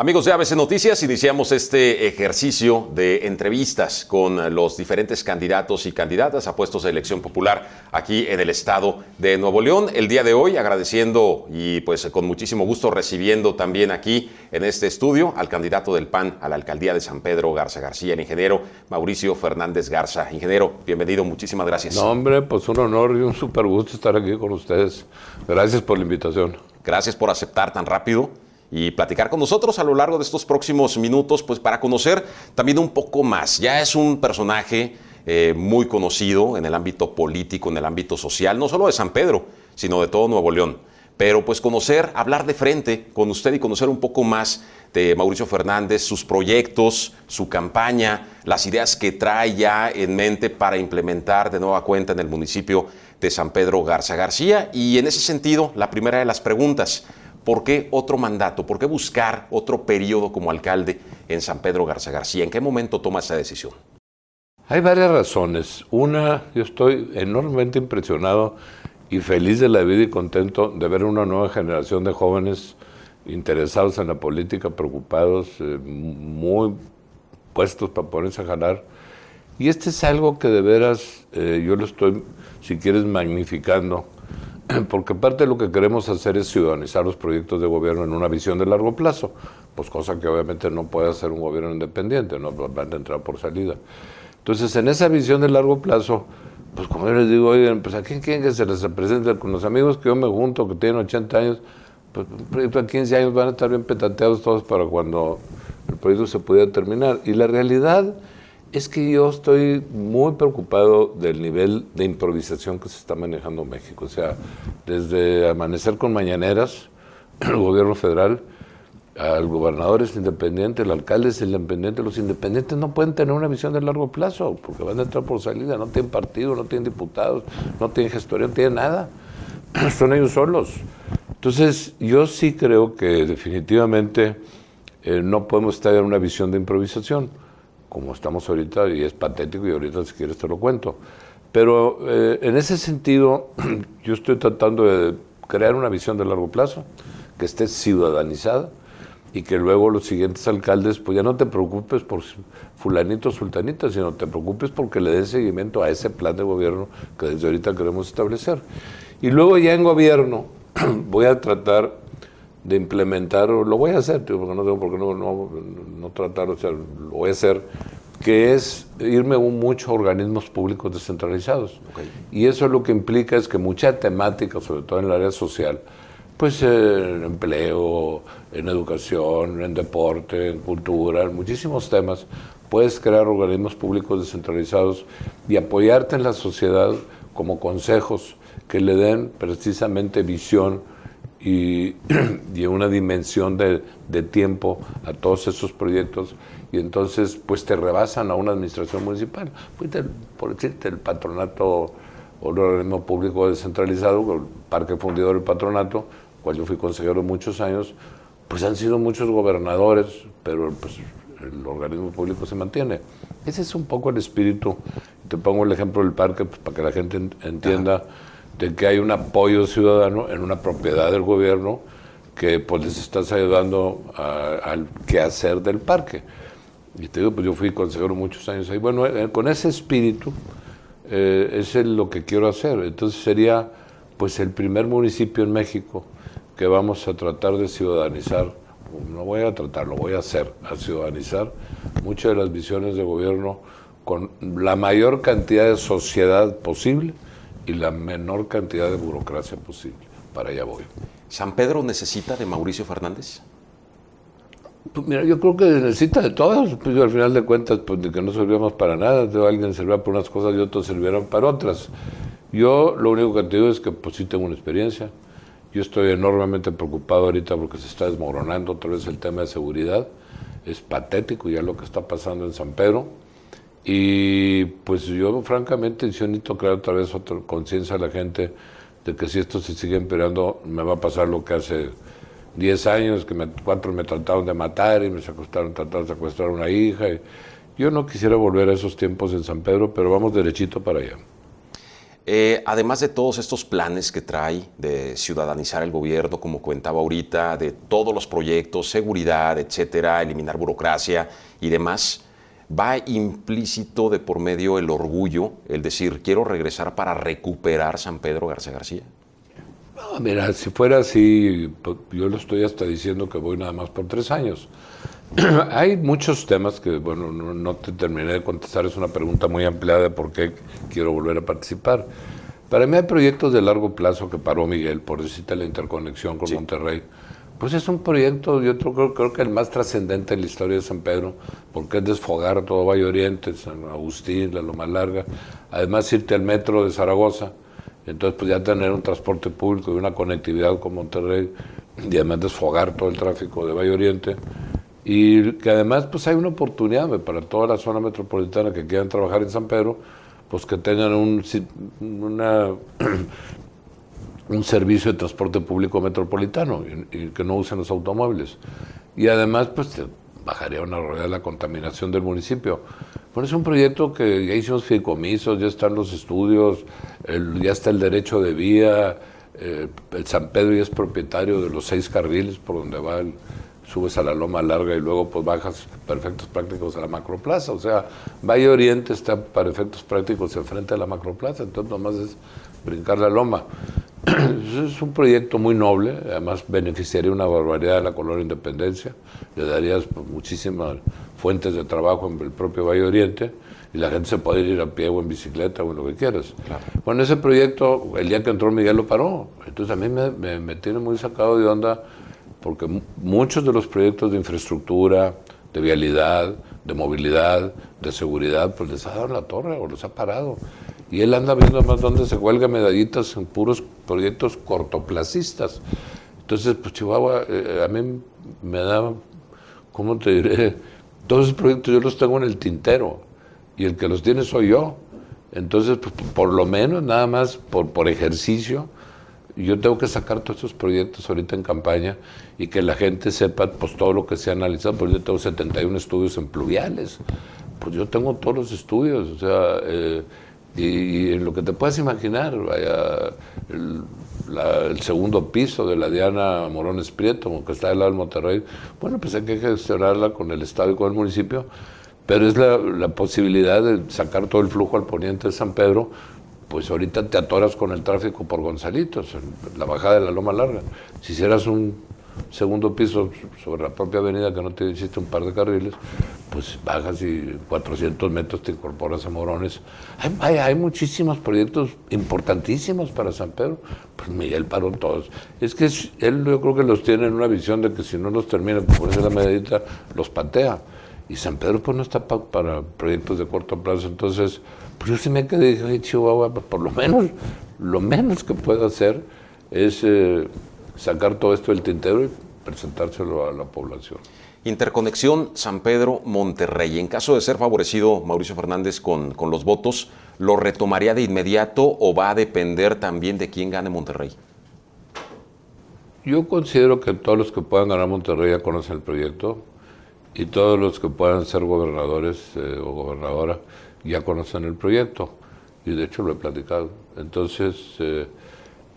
Amigos de ABC Noticias, iniciamos este ejercicio de entrevistas con los diferentes candidatos y candidatas a puestos de elección popular aquí en el estado de Nuevo León. El día de hoy agradeciendo y pues con muchísimo gusto recibiendo también aquí en este estudio al candidato del PAN a la alcaldía de San Pedro Garza García, el ingeniero Mauricio Fernández Garza. Ingeniero, bienvenido, muchísimas gracias. No, hombre, pues un honor y un súper gusto estar aquí con ustedes. Gracias por la invitación. Gracias por aceptar tan rápido y platicar con nosotros a lo largo de estos próximos minutos, pues para conocer también un poco más. Ya es un personaje eh, muy conocido en el ámbito político, en el ámbito social, no solo de San Pedro, sino de todo Nuevo León. Pero pues conocer, hablar de frente con usted y conocer un poco más de Mauricio Fernández, sus proyectos, su campaña, las ideas que trae ya en mente para implementar de nueva cuenta en el municipio de San Pedro Garza García. Y en ese sentido, la primera de las preguntas, ¿Por qué otro mandato? ¿Por qué buscar otro periodo como alcalde en San Pedro Garza García? ¿En qué momento toma esa decisión? Hay varias razones. Una, yo estoy enormemente impresionado y feliz de la vida y contento de ver una nueva generación de jóvenes interesados en la política, preocupados, eh, muy puestos para ponerse a jalar. Y este es algo que de veras eh, yo lo estoy, si quieres, magnificando porque parte de lo que queremos hacer es ciudadanizar los proyectos de gobierno en una visión de largo plazo, pues cosa que obviamente no puede hacer un gobierno independiente, no van a entrar por salida. Entonces, en esa visión de largo plazo, pues como yo les digo, oigan, pues a quién quieren que se les presente con los amigos que yo me junto, que tienen 80 años, pues un proyecto a 15 años van a estar bien petateados todos para cuando el proyecto se pudiera terminar. Y la realidad es que yo estoy muy preocupado del nivel de improvisación que se está manejando en México. O sea, desde amanecer con mañaneras, el gobierno federal, al gobernador es independiente, el alcalde es independiente, los independientes no pueden tener una visión de largo plazo, porque van a entrar por salida, no tienen partido, no tienen diputados, no tienen gestoría, no tienen nada. Son ellos solos. Entonces, yo sí creo que definitivamente eh, no podemos estar en una visión de improvisación como estamos ahorita, y es patético, y ahorita si quieres te lo cuento. Pero eh, en ese sentido, yo estoy tratando de crear una visión de largo plazo, que esté ciudadanizada, y que luego los siguientes alcaldes, pues ya no te preocupes por fulanito o sultanita, sino te preocupes porque le des seguimiento a ese plan de gobierno que desde ahorita queremos establecer. Y luego ya en gobierno voy a tratar de implementar, lo voy a hacer, porque no tengo por qué no, no, no tratar, o sea, lo voy a hacer, que es irme a muchos organismos públicos descentralizados. Y eso lo que implica es que mucha temática, sobre todo en el área social, pues en empleo, en educación, en deporte, en cultura, en muchísimos temas, puedes crear organismos públicos descentralizados y apoyarte en la sociedad como consejos que le den precisamente visión, y, y una dimensión de, de, tiempo a todos esos proyectos y entonces pues te rebasan a una administración municipal. Pues, por decirte, el patronato o el organismo público descentralizado, el parque fundidor del patronato, cual yo fui consejero muchos años, pues han sido muchos gobernadores, pero pues el organismo público se mantiene. Ese es un poco el espíritu. Te pongo el ejemplo del parque pues, para que la gente entienda de que hay un apoyo ciudadano en una propiedad del gobierno que pues les estás ayudando al quehacer del parque. Y te digo, pues yo fui consejero muchos años ahí. Bueno, eh, con ese espíritu eh, es lo que quiero hacer. Entonces sería pues el primer municipio en México que vamos a tratar de ciudadanizar, no voy a tratar, lo voy a hacer, a ciudadanizar muchas de las visiones de gobierno con la mayor cantidad de sociedad posible y la menor cantidad de burocracia posible. Para allá voy. ¿San Pedro necesita de Mauricio Fernández? Pues mira, yo creo que necesita de todos. Pues al final de cuentas, pues de que no servíamos para nada. De alguien servía para unas cosas y otros sirvieron para otras. Yo lo único que te digo es que pues sí tengo una experiencia. Yo estoy enormemente preocupado ahorita porque se está desmoronando otra vez el tema de seguridad. Es patético ya lo que está pasando en San Pedro y pues yo francamente yo necesito crear otra vez otra conciencia a la gente de que si esto se sigue empeorando me va a pasar lo que hace 10 años, que me, cuatro me trataron de matar y me secuestraron, trataron de secuestrar a una hija. yo no quisiera volver a esos tiempos en San Pedro, pero vamos derechito para allá. eh, además de todos estos planes que trae de ciudadanizar el gobierno, como comentaba ahorita, de todos los proyectos, seguridad, etcétera, eliminar burocracia y demás, va implícito de por medio el orgullo, el decir, quiero regresar para recuperar San Pedro García García. No, mira, si fuera así, pues, yo lo estoy hasta diciendo que voy nada más por tres años. Hay muchos temas que, bueno, no, te terminé de contestar, es una pregunta muy ampliada de por qué quiero volver a participar. Para mí hay proyectos de largo plazo que paró Miguel, por decirte la interconexión con Monterrey. Pues es un proyecto, yo creo, creo que el más trascendente en la historia de San Pedro, porque es desfogar todo Valle Oriente, San Agustín, la Loma Larga, además irte al metro de Zaragoza, entonces pues ya tener un transporte público y una conectividad con Monterrey, y además desfogar todo el tráfico de Valle Oriente, y que además pues hay una oportunidad para toda la zona metropolitana que quieran trabajar en San Pedro, pues que tengan un, una, un servicio de transporte público metropolitano y, que no usen los automóviles. Y además pues bajaría una rueda de la contaminación del municipio. Bueno, es un proyecto que ya hicimos fideicomisos, ya están los estudios, ya está el derecho de vía, eh, el San Pedro ya es propietario de los seis carriles por donde va el, subes a la loma larga y luego pues bajas para efectos prácticos a la macroplaza. O sea, Valle Oriente está para efectos prácticos enfrente de la macroplaza, entonces nomás es brincar la loma. Es un proyecto muy noble, además beneficiaría una barbaridad de la colonia Independencia, le darías pues, muchísimas fuentes de trabajo en el propio Valle Oriente y la gente se puede ir a pie o en bicicleta o en lo que quieras. Bueno, ese proyecto, el día que entró Miguel lo paró, entonces a mí me, me tiene muy sacado de onda porque muchos de los proyectos de infraestructura, de vialidad, de movilidad, de seguridad, pues les ha dado la torre o los ha parado. Y él anda viendo más dónde se cuelga medallitas en puros proyectos cortoplacistas. Entonces, pues Chihuahua, eh, a mí me da, ¿cómo te diré? Todos esos proyectos yo los tengo en el tintero y el que los tiene soy yo. Entonces, pues, por lo menos, nada más por, por ejercicio, yo tengo que sacar todos estos proyectos ahorita en campaña y que la gente sepa pues todo lo que se ha analizado, porque yo tengo 71 estudios en pluviales, pues yo tengo todos los estudios, o sea, eh, y, en lo que te puedas imaginar, vaya, el, segundo piso de la Diana Morones Prieto, que está del lado del Monterrey, bueno, pues hay que gestionarla con el Estado y con el municipio, pero es la, la posibilidad de sacar todo el flujo al poniente de San Pedro, pues ahorita te atoras con el tráfico por Gonzalitos, la bajada de la Loma Larga. Si hicieras un segundo piso sobre la propia avenida que no te hiciste un par de carriles, pues bajas y 400 metros te incorporas a Morones. Hay, hay, muchísimos proyectos importantísimos para San Pedro. Pues Miguel paró todos. Es que él yo creo que los tiene en una visión de que si no los termina, por la medida, los patea. Y San Pedro pues no está para proyectos de corto plazo. Entonces, pues yo sí me quedé dije, Chihuahua, pues, por lo menos, lo menos que puedo hacer es eh, sacar todo esto del tintero y presentárselo a la población. Interconexión San Pedro-Monterrey. En caso de ser favorecido Mauricio Fernández con, con, los votos, ¿lo retomaría de inmediato o va a depender también de quién gane Monterrey? Yo considero que todos los que puedan ganar Monterrey ya conocen el proyecto y todos los que puedan ser gobernadores eh, o gobernadora ya conocen el proyecto y de hecho lo he platicado. Entonces, eh,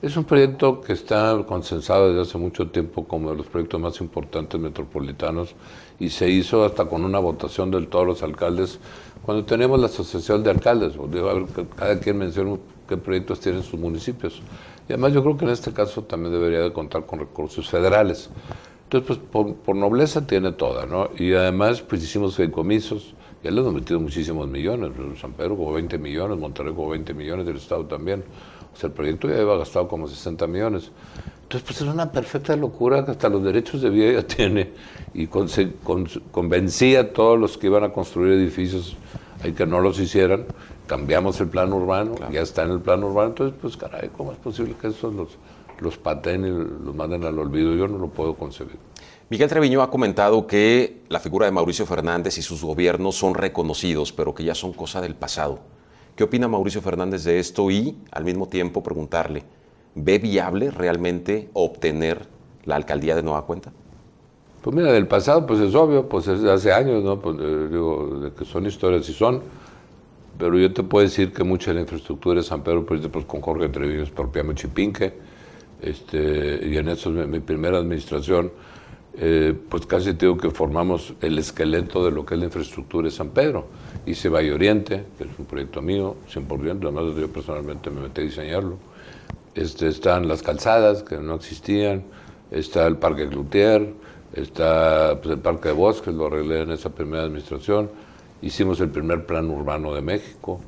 es un proyecto que está consensado desde hace mucho tiempo como de los proyectos más importantes metropolitanos y se hizo hasta con una votación de todos los alcaldes cuando tenemos la asociación de alcaldes. cada quien menciona qué proyectos tienen sus municipios. Y además yo creo que en este caso también debería de contar con recursos federales. Entonces, pues por, nobleza tiene toda, ¿no? Y además, pues hicimos fideicomisos, ya le hemos metido muchísimos millones, San Pedro como 20 millones, Monterrey como 20 millones, del Estado también. O sea, el proyecto ya había gastado como 60 millones. Entonces, pues es una perfecta locura que hasta los derechos de vía ya tiene y convencía a todos los que iban a construir edificios hay que no los hicieran. Cambiamos el plan urbano, ya está en el plan urbano. Entonces, pues caray, ¿cómo es posible que esos los, los paten y los manden al olvido? Yo no lo puedo concebir. Miguel Treviño ha comentado que la figura de Mauricio Fernández y sus gobiernos son reconocidos, pero que ya son cosa del pasado. ¿Qué opina Mauricio Fernández de esto? Y al mismo tiempo preguntarle, ¿ve viable realmente obtener la alcaldía de Nueva Cuenta? Pues mira, del pasado pues es obvio, pues es hace años, ¿no? Pues, eh, digo, de que son historias y son. pero yo te puedo decir que mucha de la infraestructura de San Pedro, pues, pues con Jorge Treviño, expropiamos Chipinque, este, y en eso mi, mi primera administración, eh, pues casi digo que formamos el esqueleto de lo que es la infraestructura de San Pedro. Hice Valle Oriente, que es un proyecto mío, 100%, además yo personalmente me metí a diseñarlo. Este, están las calzadas, que no existían, está el Parque Cloutier, está pues, el Parque de Bosques, lo arreglé en esa primera administración. Hicimos el primer plan urbano de México,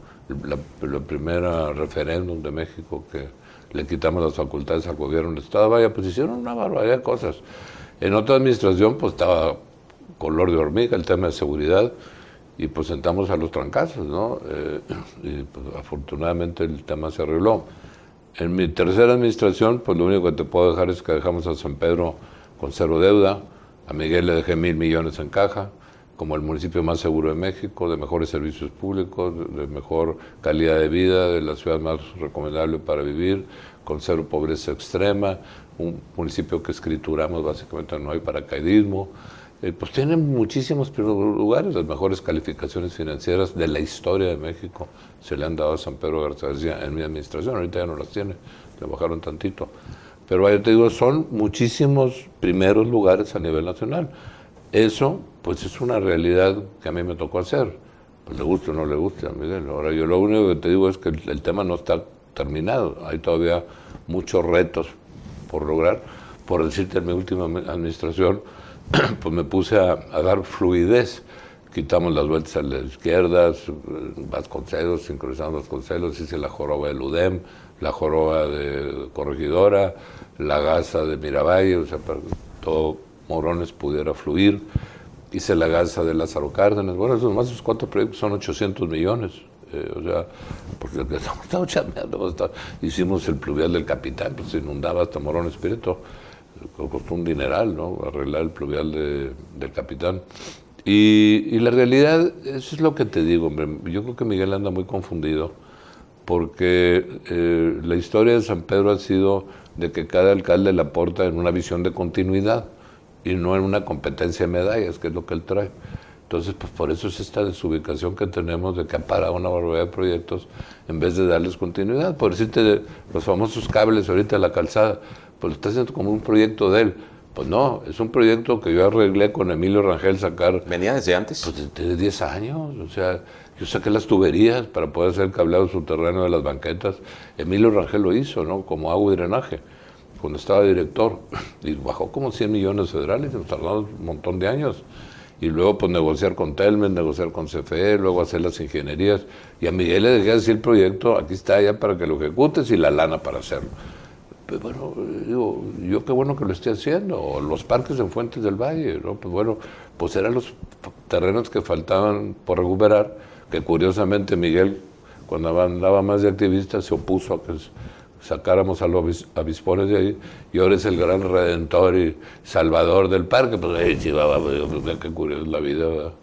la, la primera referéndum de México que le quitamos las facultades al gobierno del Estado. Vaya, pues hicieron una barbaridad de cosas. En otra administración, pues estaba color de hormiga el tema de seguridad y pues sentamos a los trancazos, ¿no? Eh, y pues, afortunadamente el tema se arregló. En mi tercera administración, pues lo único que te puedo dejar es que dejamos a San Pedro con cero deuda, a Miguel le dejé mil millones en caja, como el municipio más seguro de México, de mejores servicios públicos, de mejor calidad de vida, de la ciudad más recomendable para vivir, con cero pobreza extrema, un municipio que escrituramos básicamente no hay paracaidismo. Eh, pues tienen muchísimos lugares, las mejores calificaciones financieras de la historia de México se le han dado a San Pedro García en mi administración, ahorita ya no las tiene, le bajaron tantito. Pero yo te digo, son muchísimos primeros lugares a nivel nacional. Eso, pues es una realidad que a mí me tocó hacer. Pues le guste o no le guste a Miguel. Ahora yo lo único que te digo es que el tema no está terminado. Hay todavía muchos retos por lograr. Por decirte, en mi última administración, pues me puse a, dar fluidez. Quitamos las vueltas a las izquierdas, Vasconcelos, sincronizamos Vasconcelos, hice la joroba de Ludem, la joroba de Corregidora, la gasa de Miravalle, o sea, para que todo Morones pudiera fluir. Hice la gasa de Lázaro Cárdenas. Bueno, esos más esos cuatro proyectos son 800 millones. Eh, o sea, porque estamos chameando, hicimos el pluvial del Capitán, pues se inundaba hasta Morón Espíritu, costó un dineral, ¿no? Arreglar el pluvial del Capitán. Y, la realidad, eso es lo que te digo, hombre, yo creo que Miguel anda muy confundido, porque eh, la historia de San Pedro ha sido de que cada alcalde la aporta en una visión de continuidad y no en una competencia de medallas, que es lo que él trae. Entonces, pues por eso es esta desubicación que tenemos de que ha parado una barbaridad de proyectos en vez de darles continuidad. Por decirte, los famosos cables ahorita de la calzada, pues lo está haciendo como un proyecto de él. Pues no, es un proyecto que yo arreglé con Emilio Rangel sacar. ¿Venía desde antes? Pues desde 10 años. O sea, yo saqué las tuberías para poder hacer cableado subterráneo de las banquetas. Emilio Rangel lo hizo, ¿no? Como agua y drenaje, cuando estaba director. Y bajó como 100 millones federales nos tardamos un montón de años y luego pues negociar con Telmen, negociar con CFE, luego hacer las ingenierías. Y a Miguel le dejé así el proyecto, aquí está ya para que lo ejecutes y la lana para hacerlo. Pero bueno, digo, yo qué bueno que lo esté haciendo, los parques en Fuentes del Valle, ¿no? Pues bueno, pues eran los terrenos que faltaban por recuperar, que curiosamente Miguel, cuando andaba más de activista, se opuso a que sacáramos a los avispones de ahí, y ahora es el gran redentor y salvador del parque, pues ahí chivaba, pues, qué curioso la vida,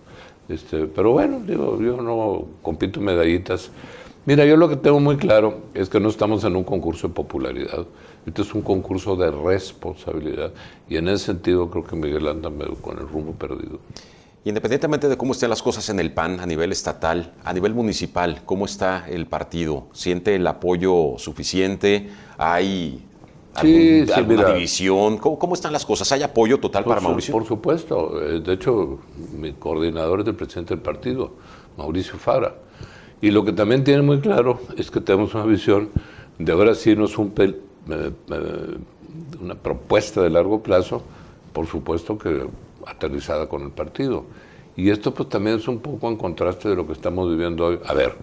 Este, pero bueno, digo, yo no compito medallitas. Mira, yo lo que tengo muy claro es que no estamos en un concurso de popularidad, este es un concurso de responsabilidad, y en ese sentido creo que Miguel anda con el rumbo perdido. Independientemente de cómo estén las cosas en el PAN a nivel estatal, a nivel municipal, ¿cómo está el partido? ¿Siente el apoyo suficiente? ¿Hay alguna división? ¿Cómo, están las cosas? ¿Hay apoyo total para Mauricio? Por supuesto. Eh, de hecho, mi coordinador es el presidente del partido, Mauricio Fara. Y lo que también tiene muy claro es que tenemos una visión de ahora sí nos un eh, eh, una propuesta de largo plazo, por supuesto que aterrizada con el partido. Y esto pues también es un poco en contraste de lo que estamos viviendo hoy. A ver,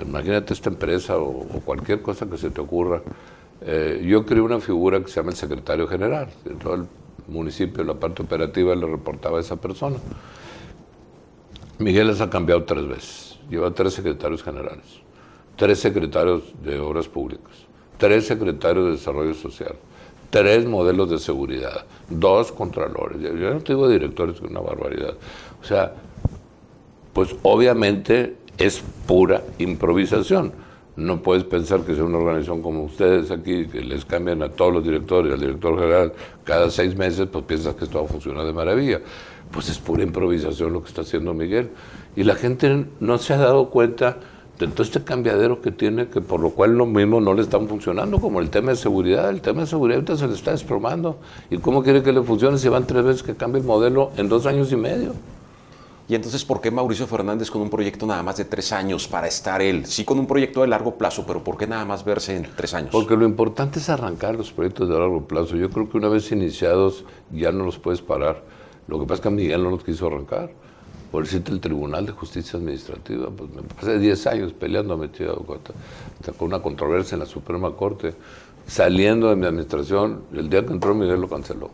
imagínate esta empresa o, cualquier cosa que se te ocurra. Eh, yo creé una figura que se llama el secretario general. En todo el municipio, la parte operativa le reportaba a esa persona. Miguel les ha cambiado tres veces. Lleva tres secretarios generales, tres secretarios de obras públicas, tres secretarios de desarrollo social, tres modelos de seguridad, dos contralores. Yo no te directores, es una barbaridad. O sea, pues obviamente es pura improvisación. No puedes pensar que sea una organización como ustedes aquí, que les cambian a todos los directores, al director general, cada seis meses, pues piensas que esto va a funcionar de maravilla. Pues es pura improvisación lo que está haciendo Miguel. Y la gente no se ha dado cuenta todo este cambiadero que tiene, que por lo cual lo mismo no le están funcionando, como el tema de seguridad. El tema de seguridad ahorita se le está desplomando. ¿Y cómo quiere que le funcione si van tres veces que cambie el modelo en dos años y medio? Y entonces, ¿por qué Mauricio Fernández con un proyecto nada más de tres años para estar él? Sí, con un proyecto de largo plazo, pero ¿por qué nada más verse en tres años? Porque lo importante es arrancar los proyectos de largo plazo. Yo creo que una vez iniciados ya no los puedes parar. Lo que pasa es que Miguel no los quiso arrancar. Por decirte, el Tribunal de Justicia Administrativa, pues me pasé 10 años peleando metido con una controversia en la Suprema Corte. Saliendo de mi administración, el día que entró Miguel lo canceló.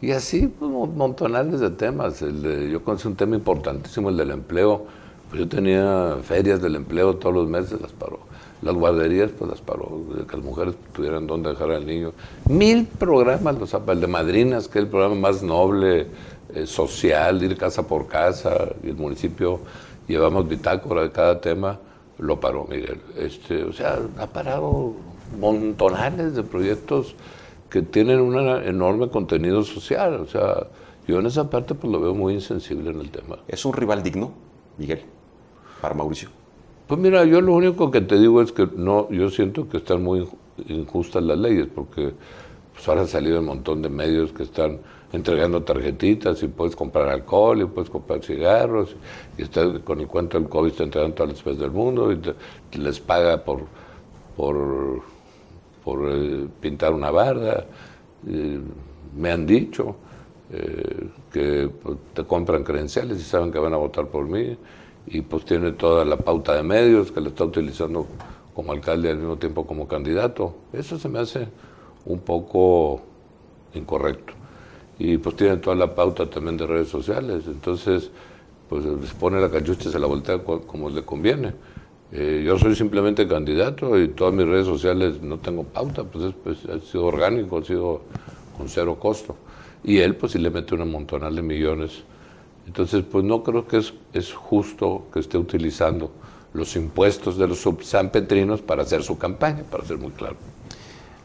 Y así, pues, montonales de temas. El yo conocí un tema importantísimo, el del empleo. Pues yo tenía ferias del empleo todos los meses, las paró. Las guarderías, pues las paró, que las mujeres tuvieran dónde dejar al niño. Mil programas, los, el de Madrinas, que es el programa más noble, eh, social, ir casa por casa, y el municipio llevamos bitácora de cada tema, lo paró Miguel. Este, o sea, ha parado montonales de proyectos que tienen un enorme contenido social. O sea, yo en esa parte pues lo veo muy insensible en el tema. ¿Es un rival digno, Miguel, para Mauricio? Pues mira, yo lo único que te digo es que no, yo siento que están muy injustas las leyes, porque pues ahora han salido un montón de medios que están entregando tarjetitas y puedes comprar alcohol y puedes comprar cigarros y está, con el cuento del COVID está entregando todas las del mundo y les paga por, por por eh, pintar una barda. me han dicho eh, que pues, te compran credenciales y saben que van a votar por mí y pues tiene toda la pauta de medios que le está utilizando como alcalde al mismo tiempo como candidato. Eso se me hace un poco incorrecto. Y pues tiene toda la pauta también de redes sociales. Entonces, pues les pone la cachucha y se la voltea como le conviene. Eh, yo soy simplemente candidato y todas mis redes sociales no tengo pauta, pues, pues ha sido orgánico, ha sido con cero costo. Y él pues sí le mete una montonal de millones. Entonces pues no creo que es, es justo que esté utilizando los impuestos de los subsanpetrinos para hacer su campaña, para ser muy claro.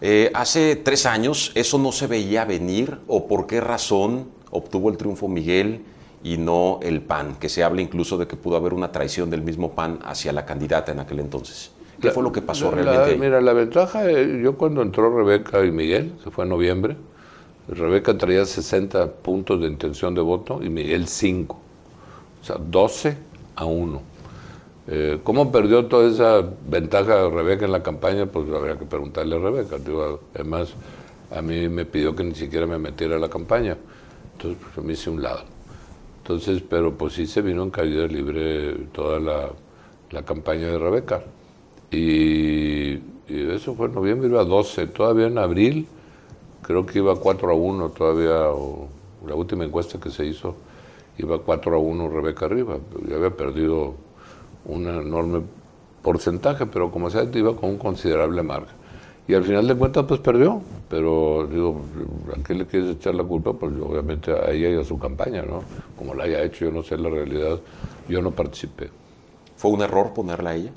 Eh, hace tres años eso no se veía venir o por qué razón obtuvo el triunfo Miguel y no el PAN, que se habla incluso de que pudo haber una traición del mismo PAN hacia la candidata en aquel entonces. ¿Qué fue lo que pasó realmente? Mira, la ventaja, eh, yo cuando entró Rebeca y Miguel, se fue en noviembre, Rebeca traía 60 puntos de intención de voto y Miguel 5, o sea, 12 a 1. Eh, ¿Cómo perdió toda esa ventaja Rebeca en la campaña? Pues habría que preguntarle a Rebeca. además, a mí me pidió que ni siquiera me metiera a la campaña. Entonces, pues, me hice un lado. Entonces, pero pues sí se vino en caída libre toda la, campaña de Rebeca. Y, eso fue en noviembre, iba a 12. Todavía en abril, creo que iba 4 a 1 todavía, la última encuesta que se hizo, iba 4 a 1 Rebeca arriba. Ya había perdido un enorme porcentaje, pero como sea, iba con un considerable margen. Y al final de cuentas, pues perdió. Pero digo, ¿a qué le quieres echar la culpa? Pues obviamente a ella y a su campaña, ¿no? Como la haya hecho, yo no sé la realidad, yo no participé. ¿Fue un error ponerla a ella?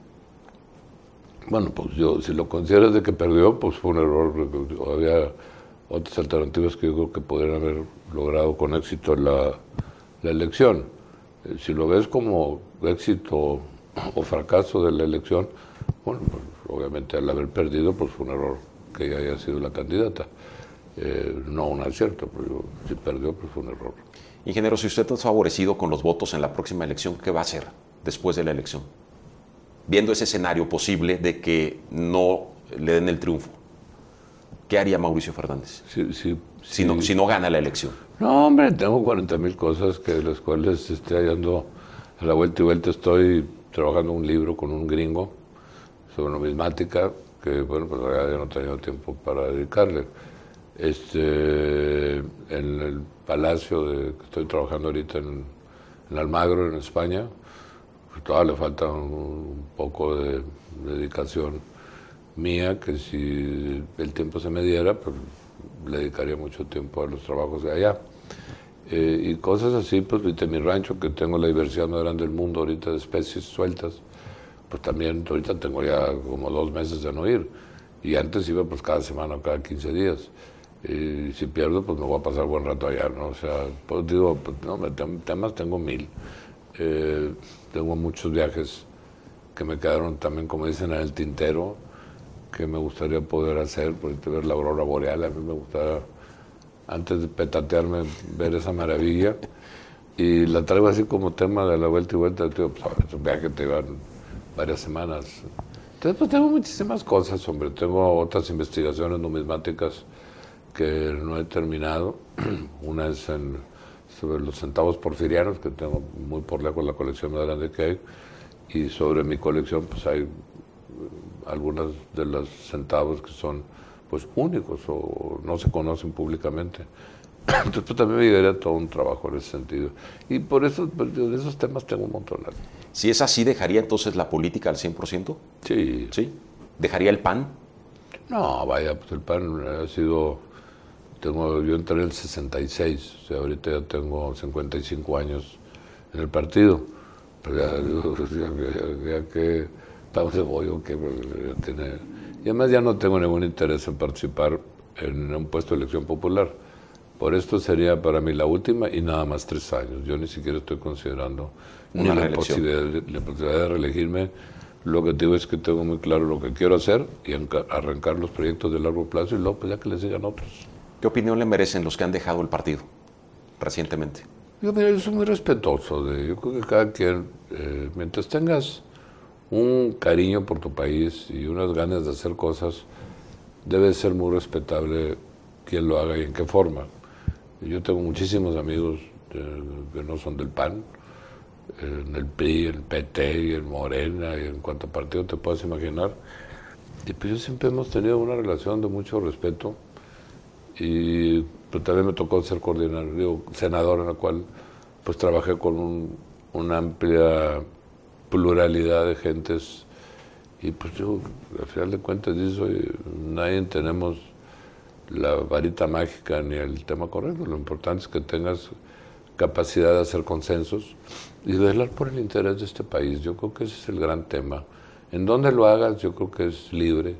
Bueno, pues yo, si lo consideras de que perdió, pues fue un error. Había otras alternativas que yo creo que podrían haber logrado con éxito la, la elección. Eh, si lo ves como éxito o fracaso de la elección, bueno, pues obviamente al haber perdido, pues fue un error que ella haya sido la candidata. Eh, no un acierto, pero si perdió, pues fue un error. Ingeniero, si usted es favorecido con los votos en la próxima elección, ¿qué va a hacer después de la elección? Viendo ese escenario posible de que no le den el triunfo, ¿qué haría Mauricio Fernández? si, no, si no gana la elección. No, hombre, tengo 40 mil cosas que de las cuales estoy hallando a la vuelta y vuelta. Estoy trabajando un libro con un gringo sobre numismática, que bueno, pues ya no he tenido tiempo para dedicarle. Este, en el palacio de, que estoy trabajando ahorita en, Almagro, en España, pues todavía le falta un, poco de, dedicación mía, que si el tiempo se me diera, pues le dedicaría mucho tiempo a los trabajos de allá. Eh, y cosas así, pues viste mi rancho, que tengo la diversidad más grande del mundo ahorita de especies sueltas pues también ahorita tengo ya como dos meses de no ir. Y antes iba pues cada semana o cada 15 días. Y si pierdo, pues me voy a pasar buen rato allá, ¿no? O sea, pues digo, pues, no, temas tengo mil. Eh, tengo muchos viajes que me quedaron también, como dicen, en el tintero, que me gustaría poder hacer, por ver la aurora boreal, a mí me gustaría, antes de petatearme, ver esa maravilla. Y la traigo así como tema de la vuelta y vuelta, tío, pues, es un viaje que te van varias semanas. Entonces, pues tengo muchísimas cosas, hombre. Tengo otras investigaciones numismáticas que no he terminado. Una es en, sobre los centavos porfirianos, que tengo muy por lejos la colección más grande que hay. Y sobre mi colección, pues hay algunas de los centavos que son pues únicos o no se conocen públicamente. Entonces pues, también me llegaría todo un trabajo en ese sentido. Y por eso, pues, de esos temas tengo un montón. Si es así, ¿dejaría entonces la política al 100%? Sí. ¿Sí? ¿Dejaría el PAN? No, vaya, pues el PAN ha sido... Tengo, yo entré en el 66, o sea, ahorita ya tengo 55 años en el partido. Pero ya, que estamos de bollo, que tiene... Y además ya no tengo ningún interés en participar en un puesto de elección popular por esto sería para mí la última y nada más tres años. Yo ni siquiera estoy considerando ni la posibilidad, de, la posibilidad, de, reelegirme. Lo que digo es que tengo muy claro lo que quiero hacer y arrancar los proyectos de largo plazo y luego pues ya que le sigan otros. ¿Qué opinión le merecen los que han dejado el partido recientemente? Yo, soy muy respetuoso. De, yo creo que cada quien, eh, mientras tengas un cariño por tu país y unas ganas de hacer cosas, debe ser muy respetable quien lo haga y en qué forma. Yo tengo muchísimos amigos que no son del PAN, en el PRI, el PT y el Morena, y en cuanto partido te puedas imaginar. Y pues yo siempre hemos tenido una relación de mucho respeto y pues, también me tocó ser coordinador, senador en la cual pues trabajé con una amplia pluralidad de gentes y pues yo al final de cuentas dice, nadie tenemos la varita mágica ni el tema correcto. Lo importante es que tengas capacidad de hacer consensos y de velar por el interés de este país. Yo creo que ese es el gran tema. En donde lo hagas, yo creo que es libre,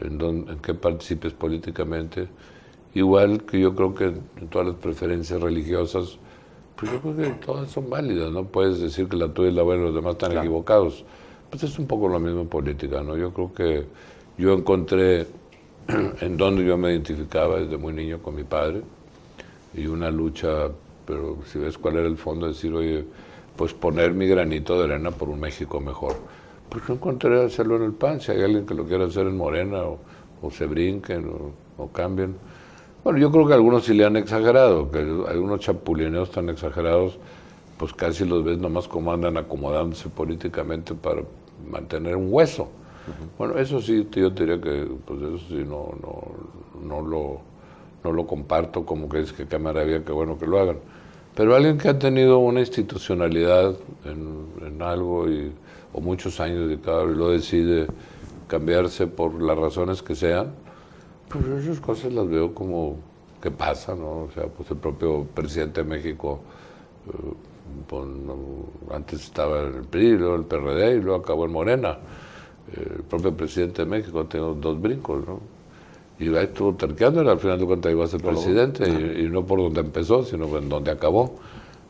en, donde, en que participes políticamente. Igual que yo creo que en todas las preferencias religiosas, pues yo creo que todas son válidas. No puedes decir que la tuya es la buena y los demás están equivocados. Pues es un poco lo mismo en política, ¿no? Yo creo que yo encontré en donde yo me identificaba desde muy niño con mi padre y una lucha, pero si ves cuál era el fondo, decir, oye, pues poner mi granito de arena por un México mejor. Pues no encontré hacerlo en el PAN, si hay alguien que lo quiera hacer en Morena o, se brinquen o, cambien. Bueno, yo creo que algunos sí le han exagerado, que algunos chapulineos tan exagerados, pues casi los ves nomás como andan acomodándose políticamente para mantener un hueso. Bueno, eso sí, yo diría que pues eso sí no, no, no, lo, no lo comparto como que es que qué maravilla, qué bueno que lo hagan. Pero alguien que ha tenido una institucionalidad en, algo y, o muchos años dedicado y lo decide cambiarse por las razones que sean, pues esas cosas las veo como que pasa, ¿no? O sea, pues el propio presidente de México, eh, pues, antes estaba en el PRI, luego el PRD y luego acabó en Morena el propio presidente de México tiene dos brincos, ¿no? Y ahí estuvo terqueando y al final de cuentas iba a ser presidente, y, no por donde empezó, sino en donde acabó.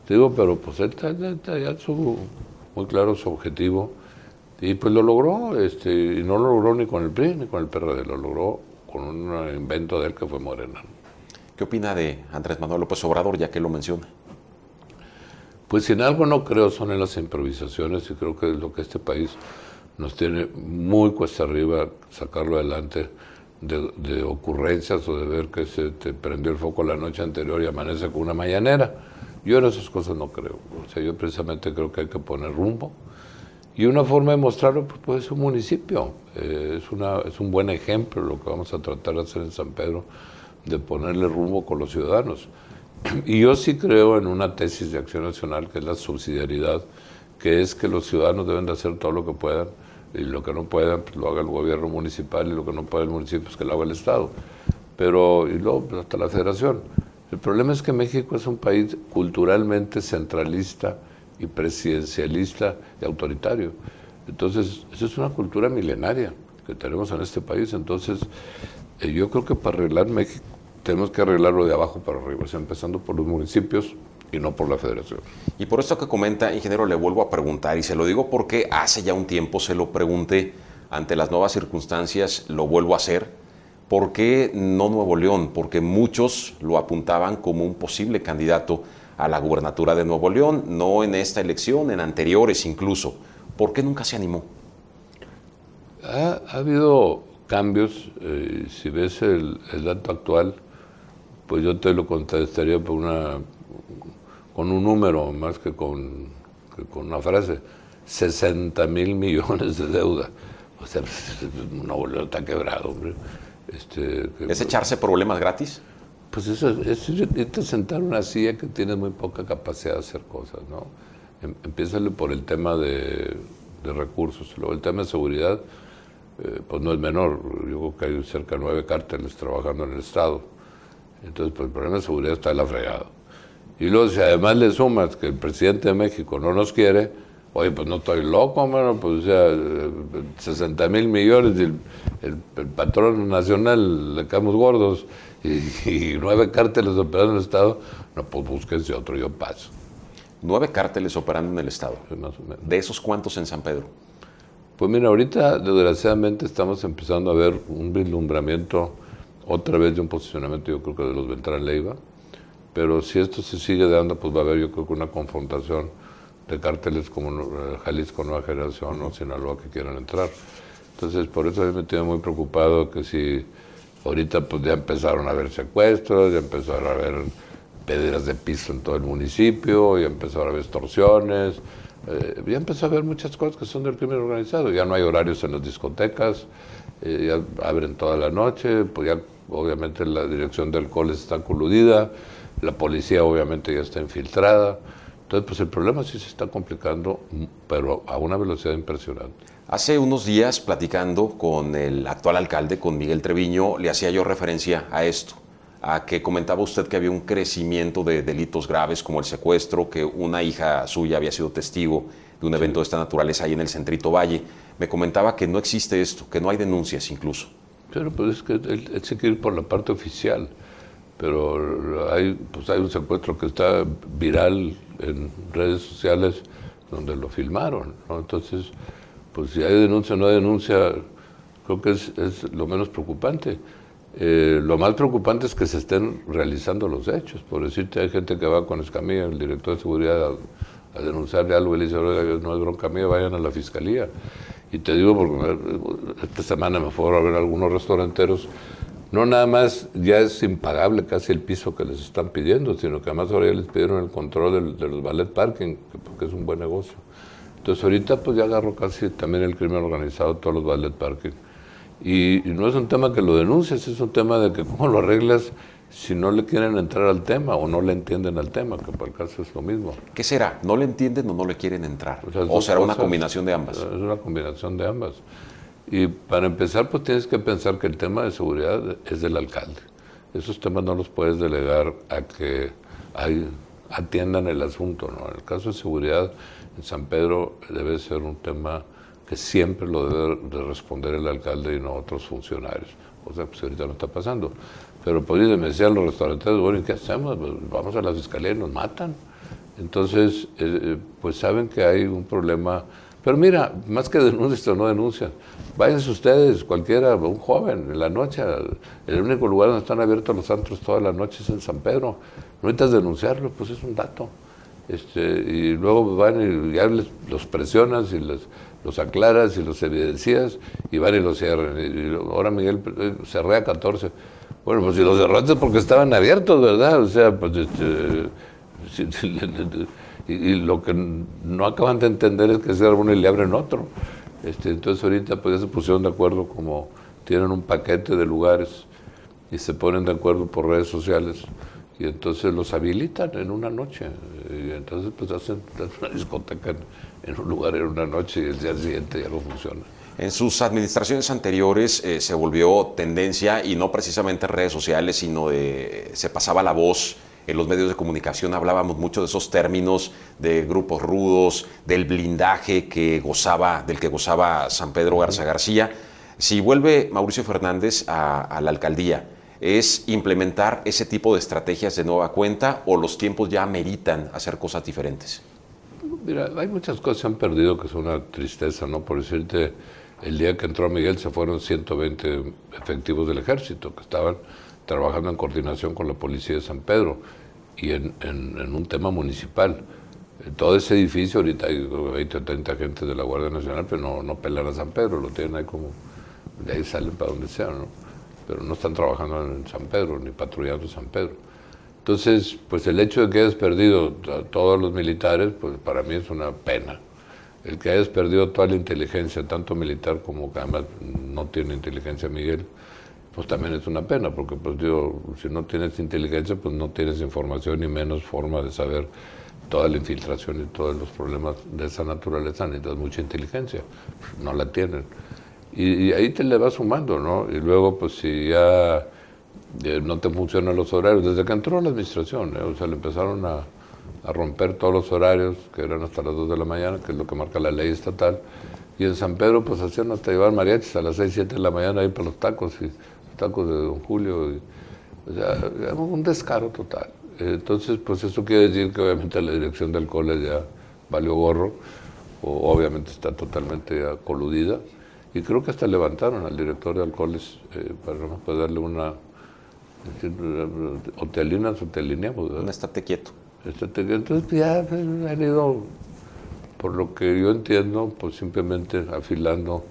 Digo, pero pues él está, ya su, muy claro su objetivo, y pues lo logró, este, y no lo logró ni con el PRI ni con el PRD, lo logró con un invento de él que fue Morena. ¿Qué opina de Andrés Manuel López Obrador, ya que lo menciona? Pues si en algo no creo son en las improvisaciones y creo que es lo que este país nos tiene muy cuesta arriba sacarlo adelante de, ocurrencias o de ver que se te prendió el foco la noche anterior y amanece con una mañanera. Yo en esas cosas no creo. O sea, yo precisamente creo que hay que poner rumbo. Y una forma de mostrarlo pues, ser un municipio. Eh, es, una, es un buen ejemplo lo que vamos a tratar de hacer en San Pedro, de ponerle rumbo con los ciudadanos. Y yo sí creo en una tesis de acción nacional que es la subsidiariedad, que es que los ciudadanos deben de hacer todo lo que puedan y lo que no puedan pues, lo haga el gobierno municipal y lo que no pueda el municipio pues que lo haga el Estado. Pero, y luego pues, hasta la federación. El problema es que México es un país culturalmente centralista y presidencialista y autoritario. Entonces, esa es una cultura milenaria que tenemos en este país. Entonces, eh, yo creo que para arreglar México tenemos que arreglarlo de abajo para arriba, empezando por los municipios, y no por la federación. Y por esto que comenta, ingeniero, le vuelvo a preguntar, y se lo digo porque hace ya un tiempo se lo pregunté, ante las nuevas circunstancias lo vuelvo a hacer. ¿Por qué no Nuevo León? Porque muchos lo apuntaban como un posible candidato a la gubernatura de Nuevo León, no en esta elección, en anteriores incluso. ¿Por qué nunca se animó? Ha, habido cambios, eh, si ves el, dato actual, pues yo te lo contestaría por una, con un número más que con, con una frase, 60 mil millones de deuda. O sea, Nuevo León está quebrado, hombre. Este, ¿Es echarse problemas gratis? Pues eso es sentar una silla que tienes muy poca capacidad de hacer cosas, ¿no? Em, empiézale por el tema de, recursos, luego el tema de seguridad, eh, pues no es menor. Yo creo que hay cerca de nueve cárteles trabajando en el Estado. Entonces, pues el problema de seguridad está en la fregada. Y luego, si además le sumas que el presidente de México no nos quiere, oye, pues no estoy loco, mano, pues o sea, 60 mil millones, y el, patrón nacional le caemos gordos y, nueve cárteles operando en el Estado, no, pues búsquense otro, yo paso. Nueve cárteles operando en el Estado. ¿De esos cuántos en San Pedro? Pues mira, ahorita desgraciadamente estamos empezando a ver un vislumbramiento otra vez de un posicionamiento, yo creo que de los Beltrán Leiva, pero si esto se sigue dando, pues va a haber yo creo que una confrontación de cárteles como eh, Jalisco Nueva Generación o Sinaloa que quieran entrar. Entonces, por eso me tiene muy preocupado que si ahorita pues ya empezaron a haber secuestros, ya empezaron a haber pedidas de piso en todo el municipio, ya empezaron a haber extorsiones, eh, ya empezó a haber muchas cosas que son del crimen organizado, ya no hay horarios en las discotecas, eh, ya abren toda la noche, pues ya obviamente la dirección de alcohol está coludida, la policía obviamente ya está infiltrada. Entonces, pues el problema sí se está complicando, pero a una velocidad impresionante. Hace unos días, platicando con el actual alcalde, con Miguel Treviño, le hacía yo referencia a esto, a que comentaba usted que había un crecimiento de delitos graves como el secuestro, que una hija suya había sido testigo de un evento de esta naturaleza ahí en el Centrito Valle. Me comentaba que no existe esto, que no hay denuncias incluso. Pero pues es que él, se quiere ir por la parte oficial pero hay, pues hay un secuestro que está viral en redes sociales donde lo filmaron, Entonces, pues si hay denuncia o no hay denuncia, creo que es, lo menos preocupante. Eh, lo más preocupante es que se estén realizando los hechos. Por decirte, hay gente que va con Escamilla, el director de seguridad, a, denunciarle algo y le dice, no es bronca mía, vayan a la fiscalía. Y te digo, porque esta semana me fueron a ver algunos restauranteros no nada más ya es impagable casi el piso que les están pidiendo, sino que además ahora ya les pidieron el control de los ballet parking, porque es un buen negocio. Entonces ahorita pues ya agarró casi también el crimen organizado todos los ballet parking. Y, no es un tema que lo denuncies, es un tema de que cómo lo arreglas si no le quieren entrar al tema o no le entienden al tema, que por el caso es lo mismo. ¿Qué será? ¿No le entienden o no le quieren entrar? ¿O, será una combinación de ambas? Es una combinación de ambas. Y para empezar, pues tienes que pensar que el tema de seguridad es del alcalde. Esos temas no los puedes delegar a que atiendan el asunto. ¿no? En el caso de seguridad San Pedro debe ser un tema que siempre lo debe de responder el alcalde y no otros funcionarios. O sea, pues ahorita no está pasando. Pero pues me decían los restaurantes, bueno, ¿y qué hacemos? Pues, vamos a la fiscalía y nos matan. Entonces, eh, eh, pues saben que hay un problema pero mira, más que denuncias o no denuncian, váyanse ustedes, cualquiera, un joven, en la noche, el único lugar donde están abiertos los antros toda la noche es en San Pedro. No necesitas denunciarlo, pues es un dato. Este, y luego van y ya los presionas y los aclaras y los evidencias y van y los cierran. Y, ahora Miguel eh, cerré a 14. Bueno, pues si los cerraste porque estaban abiertos, ¿verdad? O sea, pues este, y, lo que no acaban de entender es que cierran uno y le abren otro. Este, entonces ahorita pues ya se pusieron de acuerdo como tienen un paquete de lugares y se ponen de acuerdo por redes sociales y entonces los habilitan en una noche. Y entonces pues hacen una discoteca en, un lugar en una noche y el día siguiente ya no funciona. En sus administraciones anteriores eh, se volvió tendencia y no precisamente en redes sociales, sino de, se pasaba la voz en los medios de comunicación hablábamos mucho de esos términos de grupos rudos, del blindaje que gozaba, del que gozaba San Pedro Garza García. Si vuelve Mauricio Fernández a, la alcaldía, es implementar ese tipo de estrategias de nueva cuenta o los tiempos ya ameritan hacer cosas diferentes? Mira, hay muchas cosas que se han perdido que son una tristeza, ¿no? Por decirte, el día que entró Miguel se fueron 120 efectivos del ejército que estaban trabajando en coordinación con la policía de San Pedro y en, un tema municipal. todo ese edificio, ahorita hay 20 o 30 agentes de la Guardia Nacional, pero no, no pelan a San Pedro, lo tienen ahí como, de ahí salen para donde sea, ¿no? Pero no están trabajando en San Pedro, ni patrullando San Pedro. Entonces, pues el hecho de que hayas perdido a todos los militares, pues para mí es una pena. El que hayas perdido toda la inteligencia, tanto militar como que además no tiene inteligencia Miguel, pues también es una pena, porque pues digo, si no tienes inteligencia, pues no tienes información ni menos forma de saber toda la infiltración y todos los problemas de esa naturaleza, necesitas mucha inteligencia, no la tienen. Y, ahí te le vas sumando, ¿no? Y luego, pues si ya eh, no te funcionan los horarios, desde que entró la administración, ¿eh? o sea, le empezaron a, romper todos los horarios, que eran hasta las 2 de la mañana, que es lo que marca la ley estatal, y en San Pedro, pues hacían hasta llevar mariachis a las 6, 7 de la mañana ahí para los tacos, y tacos de Don Julio. o sea, un descaro total. Entonces, pues eso quiere decir que obviamente la dirección del cole ya valió gorro, o obviamente está totalmente coludida. Y creo que hasta levantaron al director de alcoholes eh, para darle una. Hotelina, hotelineamos. Un estate quieto. Estate quieto. Entonces, ya pues, han ido, por lo que yo entiendo, pues simplemente afilando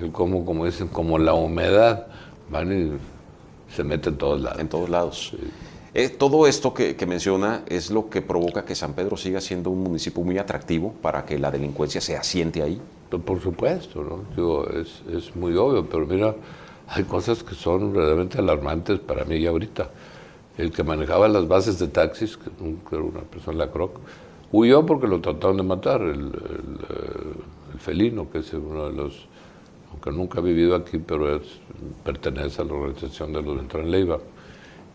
el cómo, como dicen, como la humedad van y se meten en todos lados. En todos lados. Eh, todo esto que, menciona es lo que provoca que San Pedro siga siendo un municipio muy atractivo para que la delincuencia se asiente ahí. Por supuesto, ¿no? es, es, muy obvio, pero mira, hay cosas que son realmente alarmantes para mí ahorita. El que manejaba las bases de taxis, que era una persona la Croc, huyó porque lo trataron de matar, el, el, el felino, que es uno de los que nunca ha vivido aquí, pero es, pertenece a la organización de los Beltrán Leiva.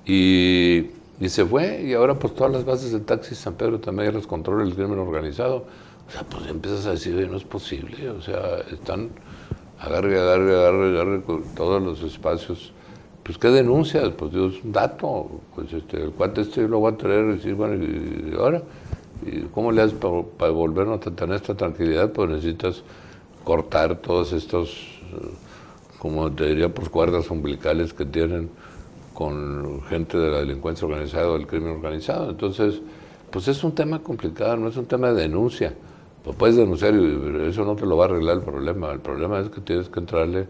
Y, se fue, y ahora pues todas las bases de taxi San Pedro también las controla el crimen organizado. O sea, pues empiezas a decir, no es posible, o sea, están agarre, agarre, agarre, agarre todos los espacios. Pues, ¿qué denuncias? Pues, Dios, un dato. Pues, este, el cuate este lo va a traer y decir, bueno, y, ahora, ¿y ¿cómo le haces para, para volvernos a tener esta tranquilidad? Pues necesitas cortar todos estos como te diría, por cuerdas umbilicales que tienen con gente de la delincuencia organizada o del crimen organizado. Entonces, pues es un tema complicado, no es un tema de denuncia. Pues puedes denunciar y eso no te lo va a arreglar el problema. El problema es que tienes que entrarle,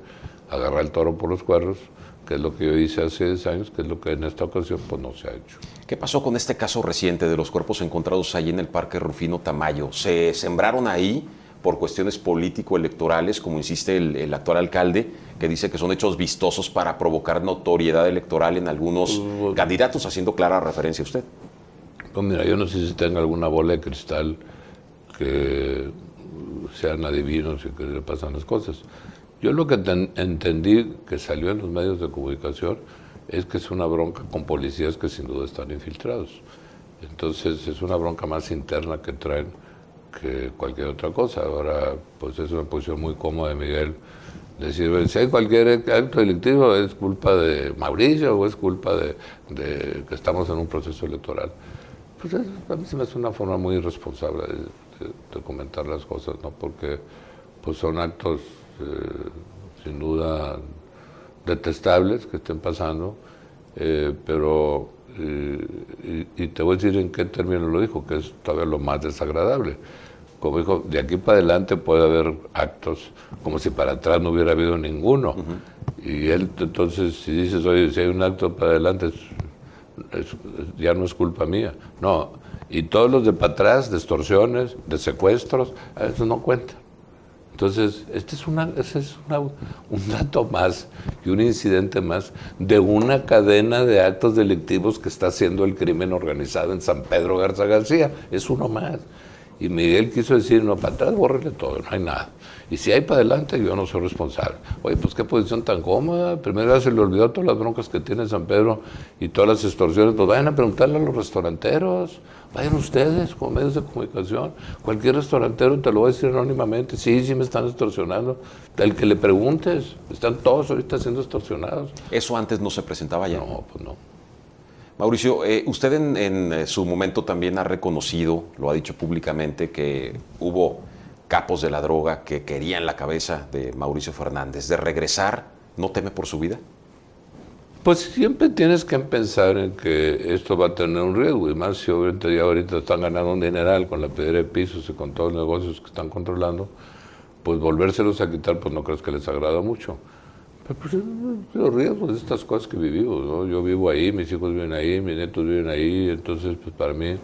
agarrar el toro por los cuernos, que es lo que yo hice hace 10 años, que es lo que en esta ocasión pues no se ha hecho. ¿Qué pasó con este caso reciente de los cuerpos encontrados ahí en el Parque Rufino Tamayo? ¿Se sembraron ahí? por cuestiones político-electorales, como insiste el, actual alcalde, que dice que son hechos vistosos para provocar notoriedad electoral en algunos candidatos, haciendo clara referencia a usted. Pues mira, yo no sé si tenga alguna bola de cristal que sean adivinos y que le pasan las cosas. Yo lo que entendí que salió en los medios de comunicación es que es una bronca con policías que sin duda están infiltrados. Entonces es una bronca más interna que traen que cualquier otra cosa. Ahora, pues es una posición muy cómoda de Miguel decir, si hay cualquier acto delictivo es culpa de Mauricio o es culpa de, que estamos en un proceso electoral. Pues a mí se me hace una forma muy irresponsable de, comentar las cosas, ¿no? Porque pues son actos eh, sin duda detestables que estén pasando, eh, pero y, te voy a decir en qué término lo dijo, que es todavía lo más desagradable. Como dijo, de aquí para adelante puede haber actos como si para atrás no hubiera habido ninguno. Y él, entonces, si dices, oye, si hay un acto para adelante, ya no es culpa mía. No, y todos los de para atrás, de extorsiones, de secuestros, eso no cuenta. Entonces, este es, una, este es un dato más y un incidente más de una cadena de actos delictivos que está haciendo el crimen organizado en San Pedro Garza García. Es uno más. Y Miguel quiso decir, no, para atrás bórrele todo, no hay nada. Y si hay para adelante, yo no soy responsable. Oye, pues qué posición tan cómoda. Primero se le olvidó todas las broncas que tiene San Pedro y todas las extorsiones. Pues vayan a preguntarle a los restauranteros, vayan ustedes como medios de comunicación. Cualquier restaurantero te lo va a decir anónimamente. Sí, sí me están extorsionando. El que le preguntes, están todos ahorita siendo extorsionados. ¿Eso antes no se presentaba ya? No, pues no. Mauricio, eh, usted en, eh, su momento también ha reconocido, lo ha dicho públicamente, que hubo capos de la droga que querían la cabeza de Mauricio Fernández. ¿De regresar no teme por su vida? Pues siempre tienes que pensar en que esto va a tener un riesgo, y más si ahorita, ya ahorita están ganando un dineral con la piedra de pisos y con todos los negocios que están controlando, pues volvérselos a quitar, pues no crees que les agrada mucho. Pues, los riesgos de estas cosas que vivimos, ¿no? Yo vivo ahí, mis hijos viven ahí, mis nietos viven ahí, entonces pues para mí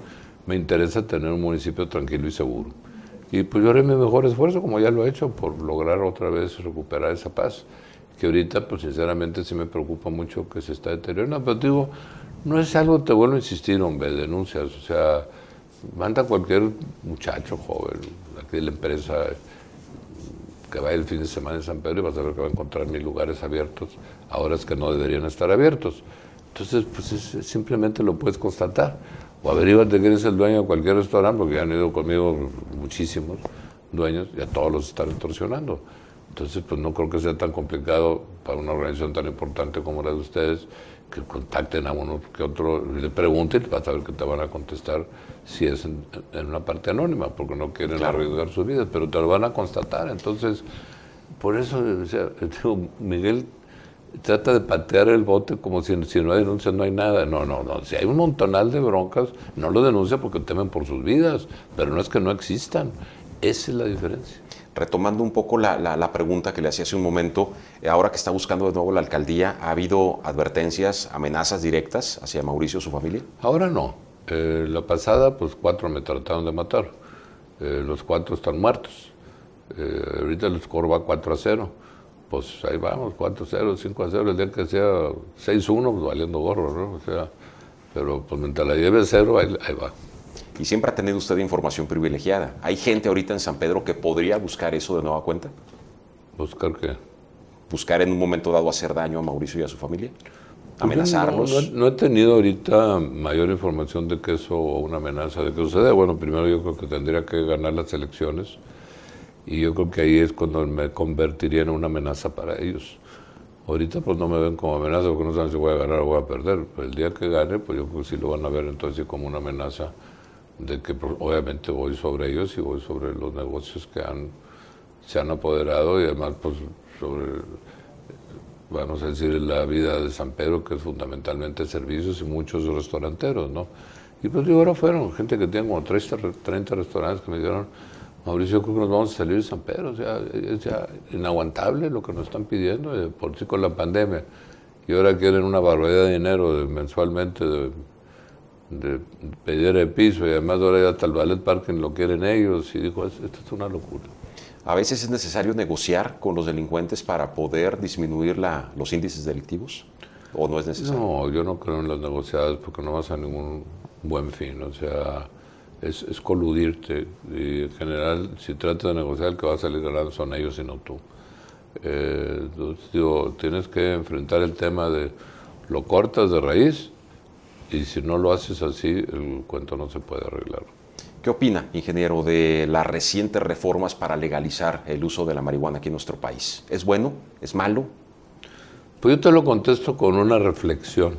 me interesa tener un municipio tranquilo y seguro. Y pues yo haré mi mejor esfuerzo, como ya lo he hecho, por lograr otra vez recuperar esa paz, que ahorita pues sinceramente sí me preocupa mucho que se está deteriorando, pero digo, no es algo, te vuelvo a insistir, hombre, denuncias, o sea, manda cualquier muchacho joven, aquí de la empresa, que vaya el fin de semana en San Pedro y vas a ver que va a encontrar mil lugares abiertos a horas que no deberían estar abiertos. Entonces, pues simplemente lo puedes constatar. O averíbate que eres el dueño de cualquier restaurante, porque han ido conmigo muchísimos dueños y a todos los están extorsionando. Entonces, pues no creo que sea tan complicado para una organización tan importante como la de ustedes que contacten a uno que otro, le pregunten, vas a ver que te van a contestar si es en, una parte anónima, porque no quieren arriesgar su vida, pero te lo van a constatar. Entonces, por eso, Miguel trata de patear el bote como si, si no hay denuncia no hay nada. No, no, no. Si hay un montonal de broncas, no lo denuncia porque temen por sus vidas, pero no es que no existan. Esa es la diferencia. Retomando un poco la, la, pregunta que le hacía hace un momento, eh, ahora que está buscando de nuevo la alcaldía, ¿ha habido advertencias, amenazas directas hacia Mauricio y su familia? Ahora no. Eh, la pasada, pues cuatro me trataron de matar. Eh, los cuatro están muertos. Eh, ahorita el score va 4 a 0. Pues ahí vamos, 4 a 0, 5 a 0. El día que sea 6 a 1, pues valiendo gorro, ¿no? O sea, pero pues mientras la lleve a 0, ahí, ahí va. Y siempre ha tenido usted información privilegiada. ¿Hay gente ahorita en San Pedro que podría buscar eso de nueva cuenta? ¿Buscar qué? ¿Buscar en un momento dado hacer daño a Mauricio y a su familia? Amenazarlos. No, he tenido ahorita mayor información de que eso o una amenaza de que suceda. Bueno, primero yo creo que tendría que ganar las elecciones y yo creo que ahí es cuando me convertiría en una amenaza para ellos. Ahorita pues no me ven como amenaza porque no saben si voy a ganar o voy a perder. Pero el día que gane, pues yo creo que sí lo van a ver entonces como una amenaza de que pues, obviamente voy sobre ellos y voy sobre los negocios que han, se han apoderado y además pues sobre vamos a decir, la vida de San Pedro, que es fundamentalmente servicios y muchos restauranteros, ¿no? Y pues digo, ahora fueron gente que tiene como 30, 30 restaurantes que me dijeron, Mauricio, creo que nos vamos a salir de San Pedro, o sea, es ya inaguantable lo que nos están pidiendo, eh, por sí con la pandemia. Y ahora quieren una barbaridad de dinero mensualmente de, de pedir el piso y además ahora ya hasta el ballet parking lo quieren ellos y dijo, esto es una locura. A veces es necesario negociar con los delincuentes para poder disminuir la, los índices delictivos. ¿O no es necesario? No, yo no creo en las negociadas porque no vas a ningún buen fin. O sea, es, coludirte. Y en general, si tratas de negociar, el que va a salir ganando son ellos y no tú. Eh, entonces, digo, tienes que enfrentar el tema de lo cortas de raíz y si no lo haces así, el cuento no se puede arreglar. ¿Qué opina, ingeniero, de las recientes reformas para legalizar el uso de la marihuana aquí en nuestro país? ¿Es bueno? ¿Es malo? Pues yo te lo contesto con una reflexión.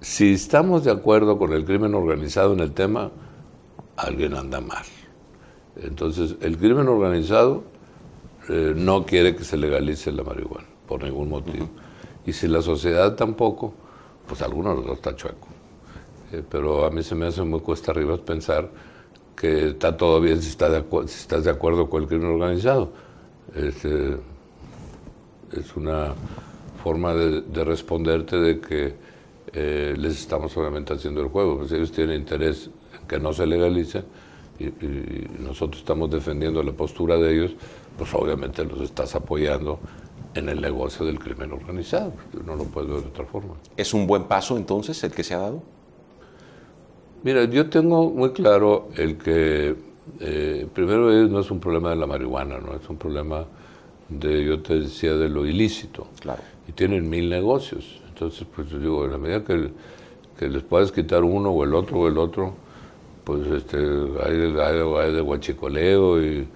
Si estamos de acuerdo con el crimen organizado en el tema, alguien anda mal. Entonces, el crimen organizado eh, no quiere que se legalice la marihuana, por ningún motivo. Y si la sociedad tampoco, pues alguno de los dos está chueco. Eh, pero a mí se me hace muy cuesta arriba pensar que está todo bien si, está de si estás de acuerdo con el crimen organizado. Este, es una forma de, responderte de que eh, les estamos obviamente haciendo el juego. Pues ellos tienen interés en que no se legalice y, y, nosotros estamos defendiendo la postura de ellos, pues obviamente los estás apoyando en el negocio del crimen organizado. No lo puedo ver de otra forma. ¿Es un buen paso entonces el que se ha dado? Mira, yo tengo muy claro el que eh, primero no es un problema de la marihuana, no es un problema de, yo te decía, de lo ilícito. Claro. Y tienen mil negocios. Entonces, pues yo digo, en la medida que, que les puedes quitar uno o el otro o el otro, pues este, hay, hay, de guachicoleo y eh,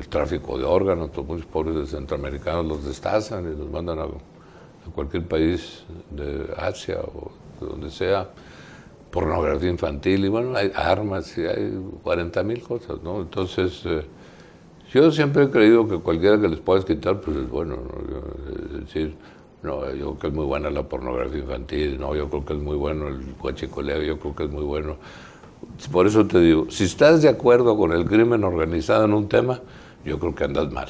el tráfico de órganos, todos muchos pobres centroamericanos los destazan y los mandan a, a cualquier país de Asia o de donde sea pornografía infantil y bueno, hay armas y hay 40 mil cosas, ¿no? Entonces, eh, yo siempre he creído que cualquiera que les puedas quitar, pues es bueno, ¿no? Es decir, no, yo creo que es muy buena la pornografía infantil, no, yo creo que es muy bueno el guachicoleo, yo creo que es muy bueno. Por eso te digo, si estás de acuerdo con el crimen organizado en un tema, yo creo que andas mal.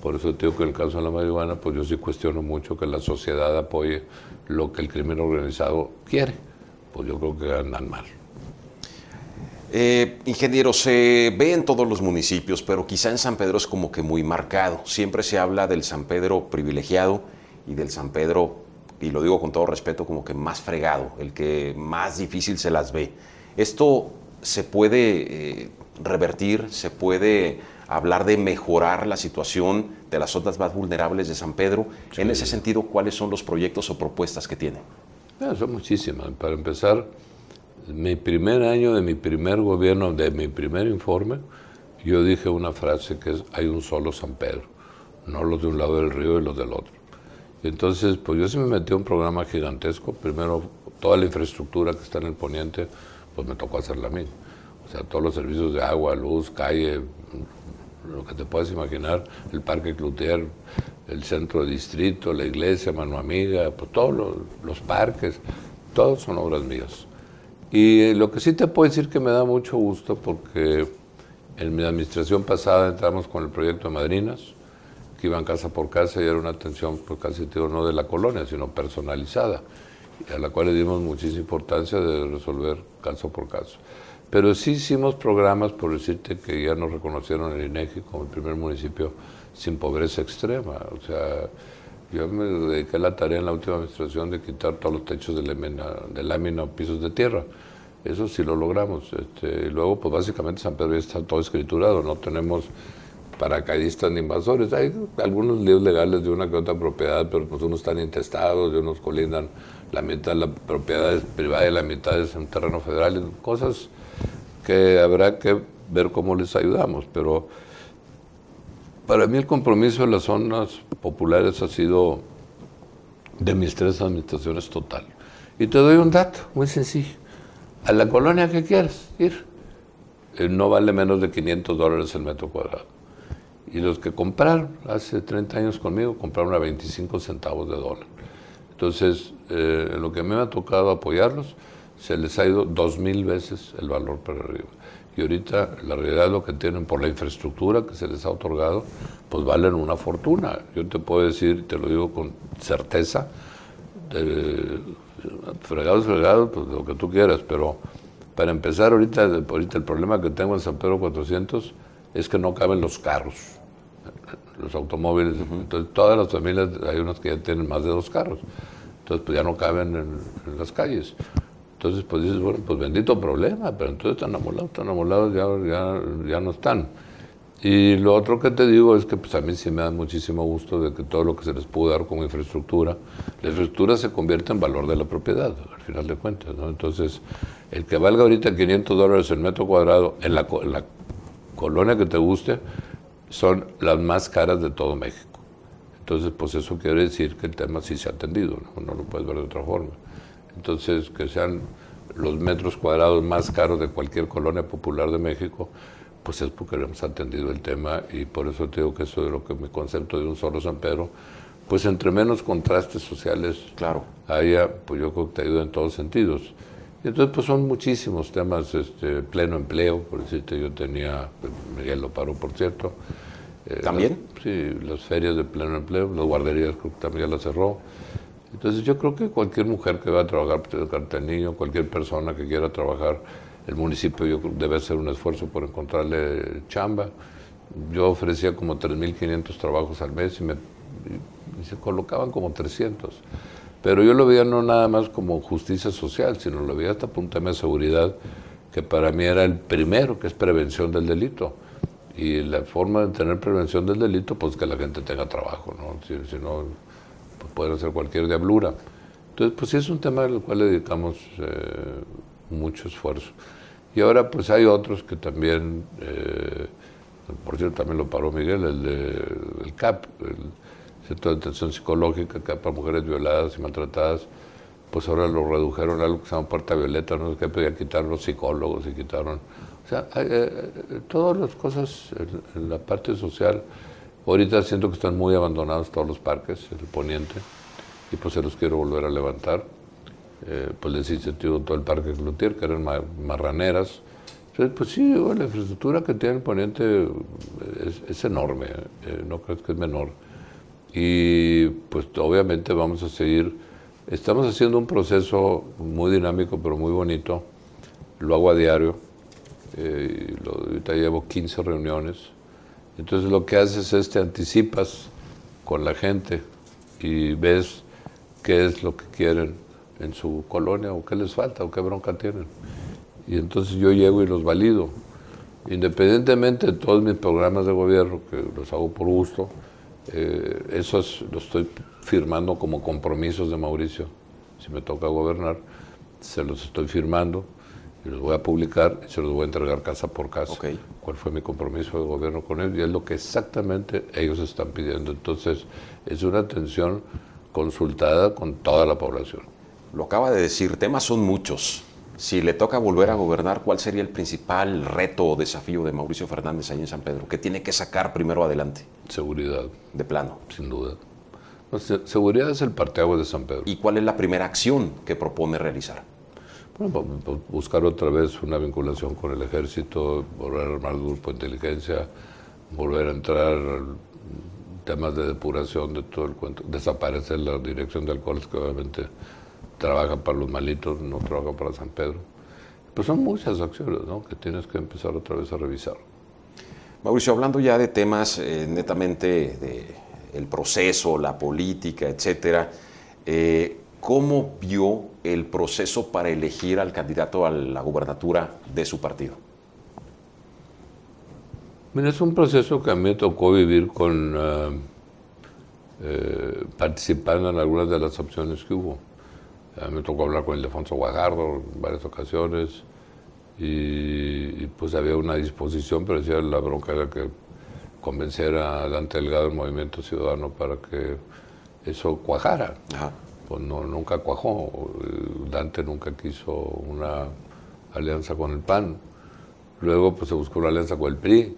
Por eso te digo que en el caso de la marihuana, pues yo sí cuestiono mucho que la sociedad apoye lo que el crimen organizado quiere pues yo creo que andan mal. Eh, ingeniero, se ve en todos los municipios, pero quizá en San Pedro es como que muy marcado. Siempre se habla del San Pedro privilegiado y del San Pedro, y lo digo con todo respeto, como que más fregado, el que más difícil se las ve. ¿Esto se puede eh, revertir? ¿Se puede hablar de mejorar la situación de las zonas más vulnerables de San Pedro? En ese sentido, ¿cuáles son los proyectos o propuestas que son muchísimas. Para empezar, mi primer año de mi primer gobierno, de mi primer informe, yo dije una frase que es, hay un solo San Pedro, no los de un lado del río y los del otro. Entonces, pues yo sí me metí a un programa gigantesco. Primero, toda la infraestructura que está en el poniente, pues me tocó hacerla a mí. O sea, todos los servicios de agua, luz, calle, lo que te puedas imaginar, el Parque Cloutier, el centro distrito, la iglesia, Mano Amiga, pues todos los, parques, todos son obras mías. Y lo que sí te puedo decir que me da mucho gusto porque en mi administración pasada entramos con el proyecto de Madrinas, que iban casa por casa y era una atención, pues casi digo, no de la colonia, sino personalizada, a la cual le dimos muchísima importancia de resolver caso por caso. Pero sí hicimos programas, por decirte que ya nos reconocieron el INEGI como el primer municipio sin pobreza extrema. O sea, yo me dediqué a la tarea en la última administración de quitar todos los techos de lámina, de lámina o pisos de tierra. Eso sí lo logramos. Este, y luego, pues básicamente San Pedro ya está todo escriturado, no tenemos paracaidistas ni invasores. Hay algunos líos legales de una que otra propiedad, pero pues unos están intestados y unos colindan la mitad de la propiedad es privada y la mitad es en terreno federal. Cosas que habrá que ver cómo les ayudamos, pero para mí el compromiso de las zonas populares ha sido de mis tres administraciones total. Y te doy un dato muy sencillo. A la colonia que quieras ir, eh, no vale menos de 500 dólares el metro cuadrado. Y los que compraron hace 30 años conmigo, compraron a 25 centavos de dólar. Entonces, eh, lo que me ha tocado apoyarlos, se les ha ido dos mil veces el valor para arriba y ahorita la realidad es lo que tienen por la infraestructura que se les ha otorgado, pues valen una fortuna. Yo te puedo decir, te lo digo con certeza, fregados, fregados, pues lo que tú quieras, pero para empezar ahorita, ahorita el problema que tengo en San Pedro 400 es que no caben los carros, los automóviles. Entonces todas las familias, hay unas que ya tienen más de dos carros, entonces pues ya no caben en las calles. Entonces, pues dices, bueno, pues bendito problema, pero entonces están amolados, están amolados, ya, ya, ya no están. Y lo otro que te digo es que pues a mí sí me da muchísimo gusto de que todo lo que se les pudo dar como infraestructura, la infraestructura se convierte en valor de la propiedad, al final de cuentas, ¿no? Entonces, el que valga ahorita 500 dólares el metro cuadrado en la, en la colonia que te guste, son las más caras de todo México. Entonces, pues eso quiere decir que el tema sí se ha atendido, ¿no? No lo puedes ver de otra forma. Entonces, que sean los metros cuadrados más caros de cualquier colonia popular de México, pues es porque hemos atendido el tema y por eso te digo que eso es lo que mi concepto de un solo San Pedro, pues entre menos contrastes sociales claro. haya, pues yo creo que te ayuda en todos sentidos. Y entonces, pues son muchísimos temas, este, pleno empleo, por decirte, yo tenía, Miguel lo paró, por cierto. Eh, ¿También? sí, las ferias de pleno empleo, las guarderías creo que también las cerró. Entonces yo creo que cualquier mujer que va a trabajar el niño, cualquier persona que quiera trabajar, el municipio debe hacer un esfuerzo por encontrarle chamba. Yo ofrecía como 3.500 trabajos al mes y, me, se colocaban como 300. Pero yo lo veía no nada más como justicia social, sino lo veía hasta un tema de seguridad, que para mí era el primero, que es prevención del delito. Y la forma de tener prevención del delito, pues que la gente tenga trabajo, ¿no? Si, no, pues puede hacer cualquier diablura. Entonces, pues sí es un tema al cual dedicamos eh, mucho esfuerzo. Y ahora, pues hay otros que también, eh, por cierto, también lo paró Miguel, el, de, CAP, el Centro de Atención Psicológica, que para mujeres violadas y maltratadas, pues ahora lo redujeron a algo que se llama puerta violeta, no sé qué, pero ya quitaron los psicólogos y quitaron o sea, eh, eh, todas las cosas en, la parte social, ahorita siento que están muy abandonados todos los parques, el poniente, y pues se los quiero volver a levantar. Eh, pues les incentivo todo el parque Cloutier, que eran marraneras. Entonces, pues sí, la infraestructura que tiene el poniente es, enorme, no creo que es menor. Y pues obviamente vamos a seguir, estamos haciendo un proceso muy dinámico, pero muy bonito, lo hago a diario eh, lo, ahorita llevo 15 reuniones. Entonces lo que haces es te anticipas con la gente y ves qué es lo que quieren en su colonia o qué les falta o qué bronca tienen. Y entonces yo llego y los valido. Independientemente de todos mis programas de gobierno, que los hago por gusto, eh, esos los estoy firmando como compromisos de Mauricio. Si me toca gobernar, se los estoy firmando y los voy a publicar y se los voy a entregar casa por casa. ¿Cuál fue mi compromiso de gobierno con él? Y es lo que exactamente ellos están pidiendo. Entonces, es una atención consultada con toda la población. Lo acaba de decir, temas son muchos. Si le toca volver a gobernar, ¿cuál sería el principal reto o desafío de Mauricio Fernández ahí en San Pedro? ¿Qué tiene que sacar primero adelante? Seguridad. De plano. Sin duda. seguridad es el parteaguas de San Pedro. ¿Y cuál es la primera acción que propone realizar? Buscar otra vez una vinculación con el ejército, volver a armar el grupo de inteligencia, volver a entrar temas de depuración de todo el cuento, desaparecer la dirección de alcoholes que obviamente trabaja para los malitos, no trabaja para San Pedro. Pues son muchas acciones ¿no? que tienes que empezar otra vez a revisar. Mauricio, hablando ya de temas eh, netamente de el proceso, la política, etcétera, eh, ¿Cómo vio el proceso para elegir al candidato a la gubernatura de su partido? Mira, es un proceso que a mí me tocó vivir con eh, eh, participando en algunas de las opciones que hubo. A mí me tocó hablar con Ildefonso Guajardo en varias ocasiones y, pues había una disposición, pero decía la bronca era que convencer a Dante Delgado del Movimiento Ciudadano para que eso cuajara. Ajá pues no, nunca cuajó. Dante nunca quiso una alianza con el PAN. Luego pues se buscó una alianza con el PRI,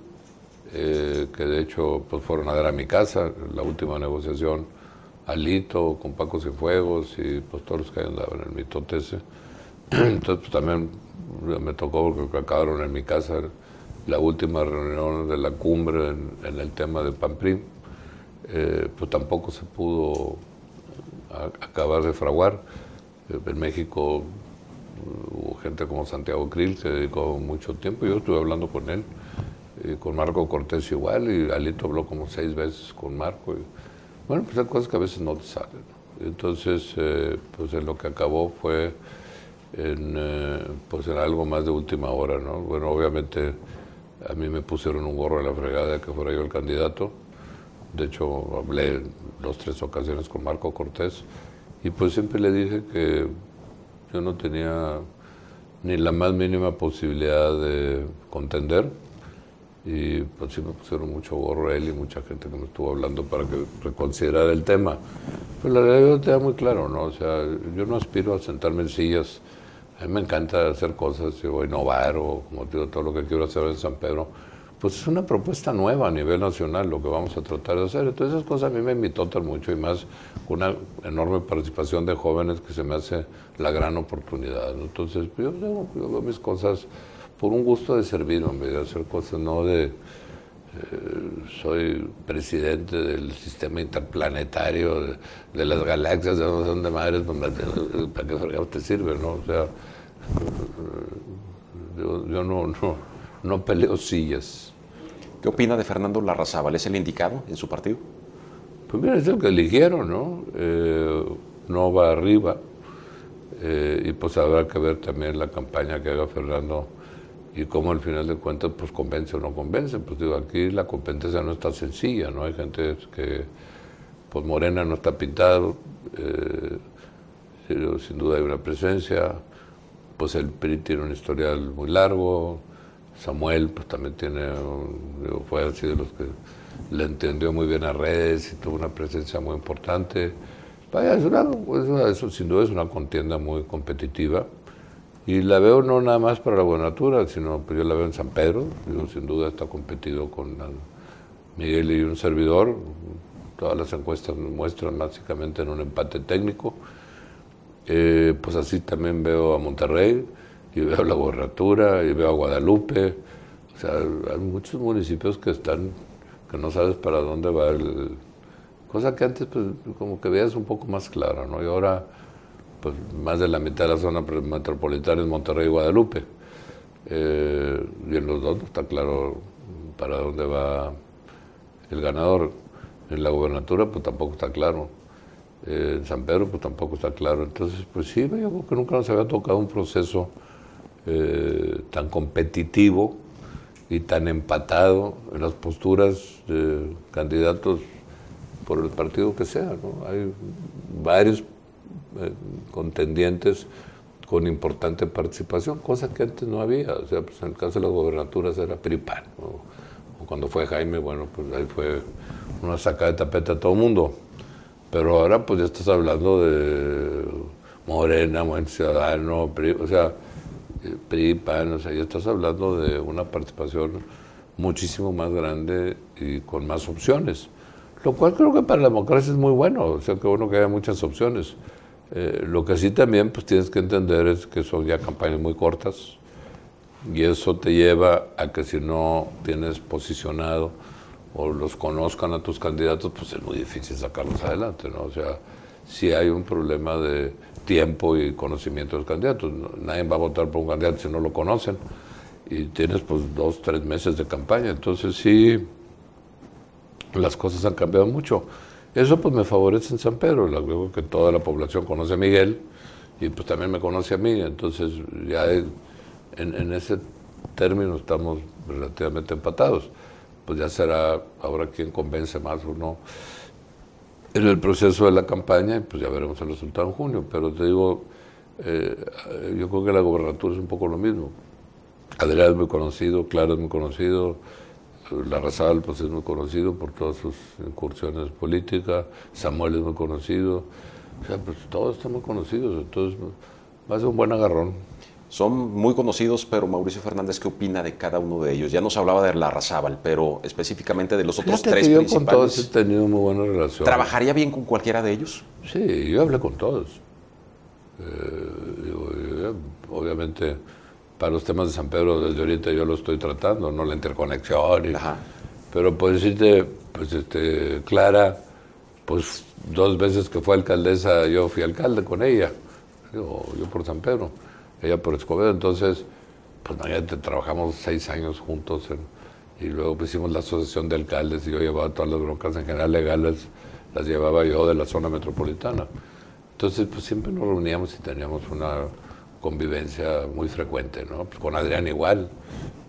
eh, que de hecho pues fueron a dar a mi casa, la última negociación, Alito, con Paco Cienfuegos y pues todos los que andaban en el mitote ese. Entonces pues, también me tocó porque acabaron en mi casa la última reunión de la cumbre en, el tema del PAN-PRI. Eh, pues tampoco se pudo acabar de fraguar. En México hubo gente como Santiago Krill que dedicó mucho tiempo, yo estuve hablando con él, y con Marco Cortés igual, y Alito habló como seis veces con Marco. bueno, pues hay cosas que a veces no te salen. Entonces, eh, pues en lo que acabó fue en, eh, pues en algo más de última hora, ¿no? Bueno, obviamente a mí me pusieron un gorro de la fregada que fuera yo el candidato. De hecho, hablé dos, tres ocasiones con Marco Cortés y pues siempre le dije que yo no tenía ni la más mínima posibilidad de contender y pues sí me pusieron mucho gorro él y mucha gente que me estuvo hablando para que reconsiderara el tema. Pero la realidad te da muy claro, ¿no? O sea, yo no aspiro a sentarme en sillas, a mí me encanta hacer cosas, yo voy a innovar o como todo lo que quiero hacer en San Pedro, pues es una propuesta nueva a nivel nacional lo que vamos a tratar de hacer. Entonces esas cosas a mí me invitotan mucho y más con una enorme participación de jóvenes que se me hace la gran oportunidad. Entonces yo, yo, mis cosas por un gusto de servir, hombre, de hacer cosas, no de... Eh, soy presidente del sistema interplanetario, de, las galaxias, de no sé dónde madres, pues, ¿para qué te sirve, no? O sea, yo, yo no, no, no peleo sillas. ¿Qué opina de Fernando Larrazábal? ¿Es el indicado en su partido? Pues mira, es el que eligieron, ¿no? Eh, no va arriba. Eh, y pues habrá que ver también la campaña que haga Fernando y cómo al final de cuentas pues convence o no convence. Pues digo, aquí la competencia no está sencilla, ¿no? Hay gente que, pues Morena no está pintado, eh, sin duda hay una presencia, pues el PRI tiene un historial muy largo, Samuel pues también tiene, fue así de los que le entendió muy bien a redes y tuvo una presencia muy importante. Vaya, es una, eso sin duda es una contienda muy competitiva y la veo no nada más para la buenatura, sino pues yo la veo en San Pedro, digo, sin duda está competido con Miguel y un servidor, todas las encuestas muestran básicamente en un empate técnico. Eh, pues así también veo a Monterrey, y veo la gobernatura, y veo a Guadalupe. O sea, hay muchos municipios que están, que no sabes para dónde va el... Cosa que antes, pues, como que veías un poco más clara, ¿no? Y ahora, pues, más de la mitad de la zona metropolitana es Monterrey y Guadalupe. Eh, y en los dos está claro para dónde va el ganador. En la gobernatura, pues, tampoco está claro. Eh, en San Pedro, pues, tampoco está claro. Entonces, pues, sí, yo creo que nunca nos había tocado un proceso eh, tan competitivo y tan empatado en las posturas de candidatos por el partido que sea. Hay varios eh, contendientes con importante participación, cosa que antes no había. O sea, pues en el caso de las gobernaturas era PRIPAN. O cuando fue Jaime, bueno, pues ahí fue una saca de tapete a todo el mundo. Pero ahora pues ya estás hablando de Morena, Buen Ciudadano, o sea, PRI, PAN, o sea, ya estás hablando de una participación muchísimo más grande y con más opciones. Lo cual creo que para la democracia es muy bueno, o sea, que bueno que haya muchas opciones. Eh, lo que sí también pues tienes que entender es que son ya campañas muy cortas y eso te lleva a que si no tienes posicionado o los conozcan a tus candidatos, pues es muy difícil sacarlos adelante, ¿no? O sea, si hay un problema de tiempo y conocimiento de los candidatos. Nadie va a votar por un candidato si no lo conocen. Y tienes pues dos, tres meses de campaña. Entonces sí, las cosas han cambiado mucho. Eso pues me favorece en San Pedro. Luego que toda la población conoce a Miguel y pues también me conoce a mí. Entonces ya en, en ese término estamos relativamente empatados. Pues ya será ahora quien convence más o no en el proceso de la campaña, pues ya veremos el resultado en junio. Pero te digo, eh, yo creo que la gobernatura es un poco lo mismo. Adrián es muy conocido, Claro es muy conocido, Larrazal pues es muy conocido por todas sus incursiones políticas, Samuel es muy conocido, o sea, pues todos están muy conocidos, entonces va a ser un buen agarrón. Son muy conocidos, pero Mauricio Fernández, ¿qué opina de cada uno de ellos? Ya nos hablaba de la Razábal, pero específicamente de los otros tres yo principales. con todos he tenido muy buena relación. ¿Trabajaría bien con cualquiera de ellos? Sí, yo hablé con todos. Eh, obviamente, para los temas de San Pedro, desde ahorita yo lo estoy tratando, no la interconexión. Pero por decirte, pues este, Clara, pues dos veces que fue alcaldesa, yo fui alcalde con ella, yo por San Pedro ella por Escobedo, entonces, pues trabajamos seis años juntos y luego pues, hicimos la asociación de alcaldes y yo llevaba todas las broncas en general legales, las llevaba yo de la zona metropolitana. Entonces, pues siempre nos reuníamos y teníamos una convivencia muy frecuente, ¿no? Pues, con Adrián igual,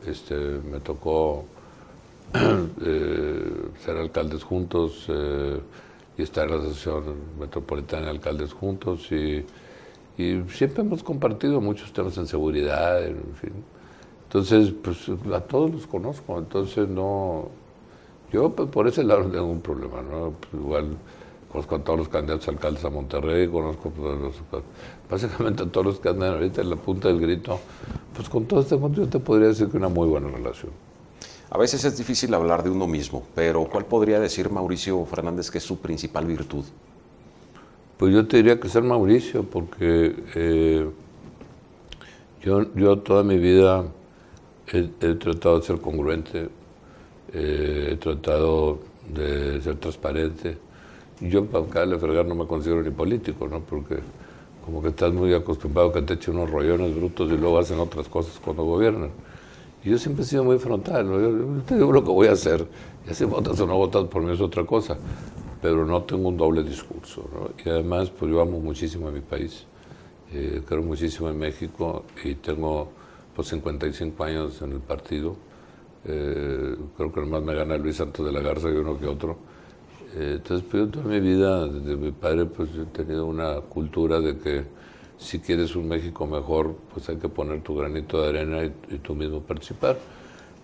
este, me tocó eh, ser alcaldes juntos eh, y estar en la Asociación Metropolitana de Alcaldes juntos y y siempre hemos compartido muchos temas en seguridad, en fin. Entonces, pues a todos los conozco, entonces no, yo pues, por ese lado no tengo un problema, ¿no? Pues, igual conozco a todos los candidatos alcaldes a Monterrey, conozco pues, los, básicamente a todos los que andan ahorita en la punta del grito, pues con todo este mundo yo te podría decir que una muy buena relación. A veces es difícil hablar de uno mismo, pero ¿cuál podría decir Mauricio Fernández que es su principal virtud? Pues yo te diría que ser Mauricio, porque eh, yo, yo toda mi vida he, tratado de ser congruente, eh, he tratado de ser transparente. Yo para cada fregar no me considero ni político, ¿no? Porque como que estás muy acostumbrado que te echen unos rollones brutos y luego hacen otras cosas cuando gobiernan. Y yo siempre he sido muy frontal, yo, te digo lo que voy a hacer, y si votas o no votas por mí es otra cosa pero no tengo un doble discurso. Y además, pues yo amo muchísimo a mi país, eh, creo muchísimo en México y tengo pues 55 años en el partido. Eh, creo que nomás me gana Luis Santos de la Garza y uno que otro. Eh, entonces, pues yo toda mi vida, desde mi padre, pues he tenido una cultura de que si quieres un México mejor, pues hay que poner tu granito de arena y, y tú mismo participar.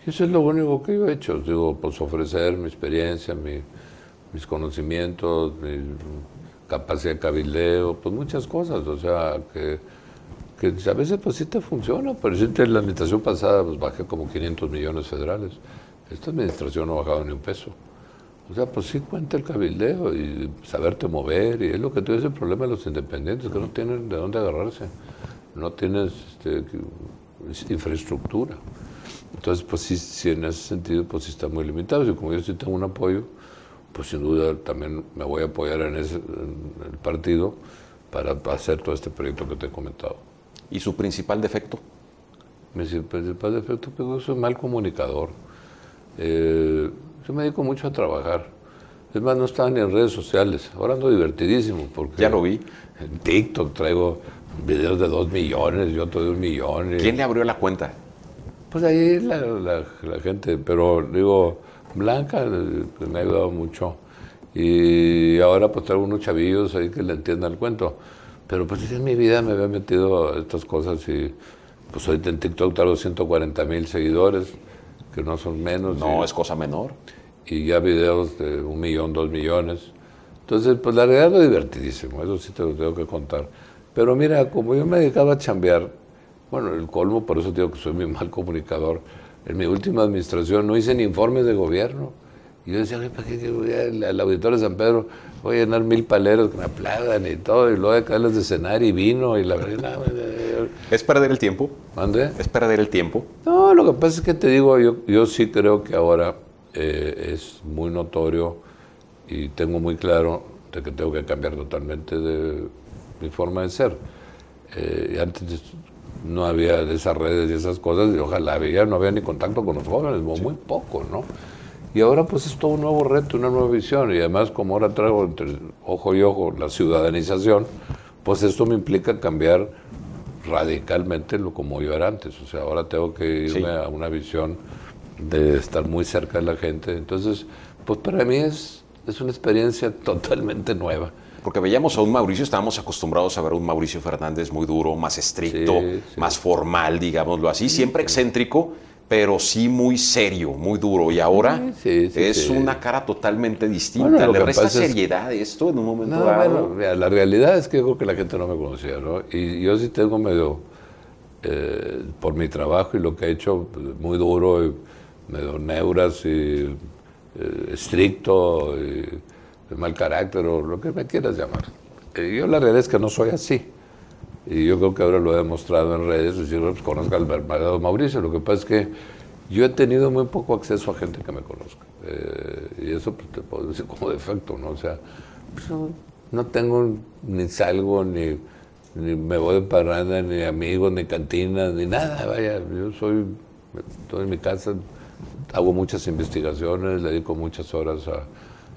Y eso es lo único que yo he hecho, digo, pues ofrecer mi experiencia, mi, mis conocimientos, mi capacidad de cabildeo, pues muchas cosas, o sea, que, que a veces pues sí te funciona, pero si en la administración pasada pues bajé como 500 millones federales, esta administración no ha bajado ni un peso. O sea, pues sí cuenta el cabildeo y saberte mover, y es lo que tú el problema de los independientes, que no tienen de dónde agarrarse, no tienes este, infraestructura. Entonces, pues sí, sí, en ese sentido, pues sí está muy limitado. Y como yo sí tengo un apoyo, pues sin duda también me voy a apoyar en, ese, el partido para hacer todo este proyecto que te he comentado. ¿Y su principal defecto? Mi principal defecto, pues yo soy mal comunicador. Eh, yo me dedico mucho a trabajar. Es más, no estaba ni en redes sociales. Ahora ando divertidísimo. Porque ya lo vi. En TikTok traigo videos de dos millones y otro de un millón. ¿Quién le abrió la cuenta? Pues ahí la, la gente. Pero digo, Blanca pues, me ha ayudado mucho. Y ahora pues traigo unos chavillos ahí que le entiendan el cuento. Pero pues en mi vida me había metido estas cosas y pues ahorita en TikTok traigo 140 mil seguidores, que no son menos. No, es cosa menor. Y ya videos de un millón, dos millones. Entonces, pues la realidad es lo divertidísimo, eso sí te lo tengo que contar. Pero mira, como yo me dedicaba a chambear, bueno, el colmo, por eso digo que soy muy mal comunicador, en mi última administración no hice ni informes de gobierno. Y yo decía, ¿para qué voy al auditorio de San Pedro? Voy a llenar mil paleros que me aplaudan y todo, y luego de caerles de cenar y vino, y la verdad... ¿Es perder el tiempo? ¿Mande? ¿Es perder el tiempo? No, lo que pasa es que te digo, yo, yo sí creo que ahora eh, es muy notorio y tengo muy claro de que tengo que cambiar totalmente de mi forma de ser. Eh, antes no había de esas redes y esas cosas, y ojalá había, no había ni contacto con los jóvenes, muy poco, ¿no? Y ahora pues es todo un nuevo reto, una nueva visión, y además como ahora traigo entre ojo y ojo la ciudadanización, pues esto me implica cambiar radicalmente lo como yo era antes, o sea, ahora tengo que irme a una visión de estar muy cerca de la gente, entonces, pues para mí es, es una experiencia totalmente nueva. Porque veíamos a un Mauricio, estábamos acostumbrados a ver a un Mauricio Fernández muy duro, más estricto, más formal, digámoslo así, siempre excéntrico, pero sí muy serio, muy duro. Y ahora es una cara totalmente distinta. ¿Le resta seriedad esto en un momento dado? Bueno, la realidad es que yo creo que la gente no me conocía, ¿no? Y yo sí tengo medio, eh, por mi trabajo y lo que he hecho, muy duro, y medio neuras y eh, estricto. Y, de mal carácter o lo que me quieras llamar. Eh, yo la realidad es que no soy así. Y yo creo que ahora lo he demostrado en redes, es decir, pues, conozco al verdadero Mauricio. Lo que pasa es que yo he tenido muy poco acceso a gente que me conozca. Eh, y eso pues, te puedo decir como defecto, ¿no? O sea, no, tengo ni salgo, ni, ni me voy de parranda, ni amigos, ni cantinas, ni nada. Vaya, yo soy, estoy en mi casa, hago muchas investigaciones, le dedico muchas horas a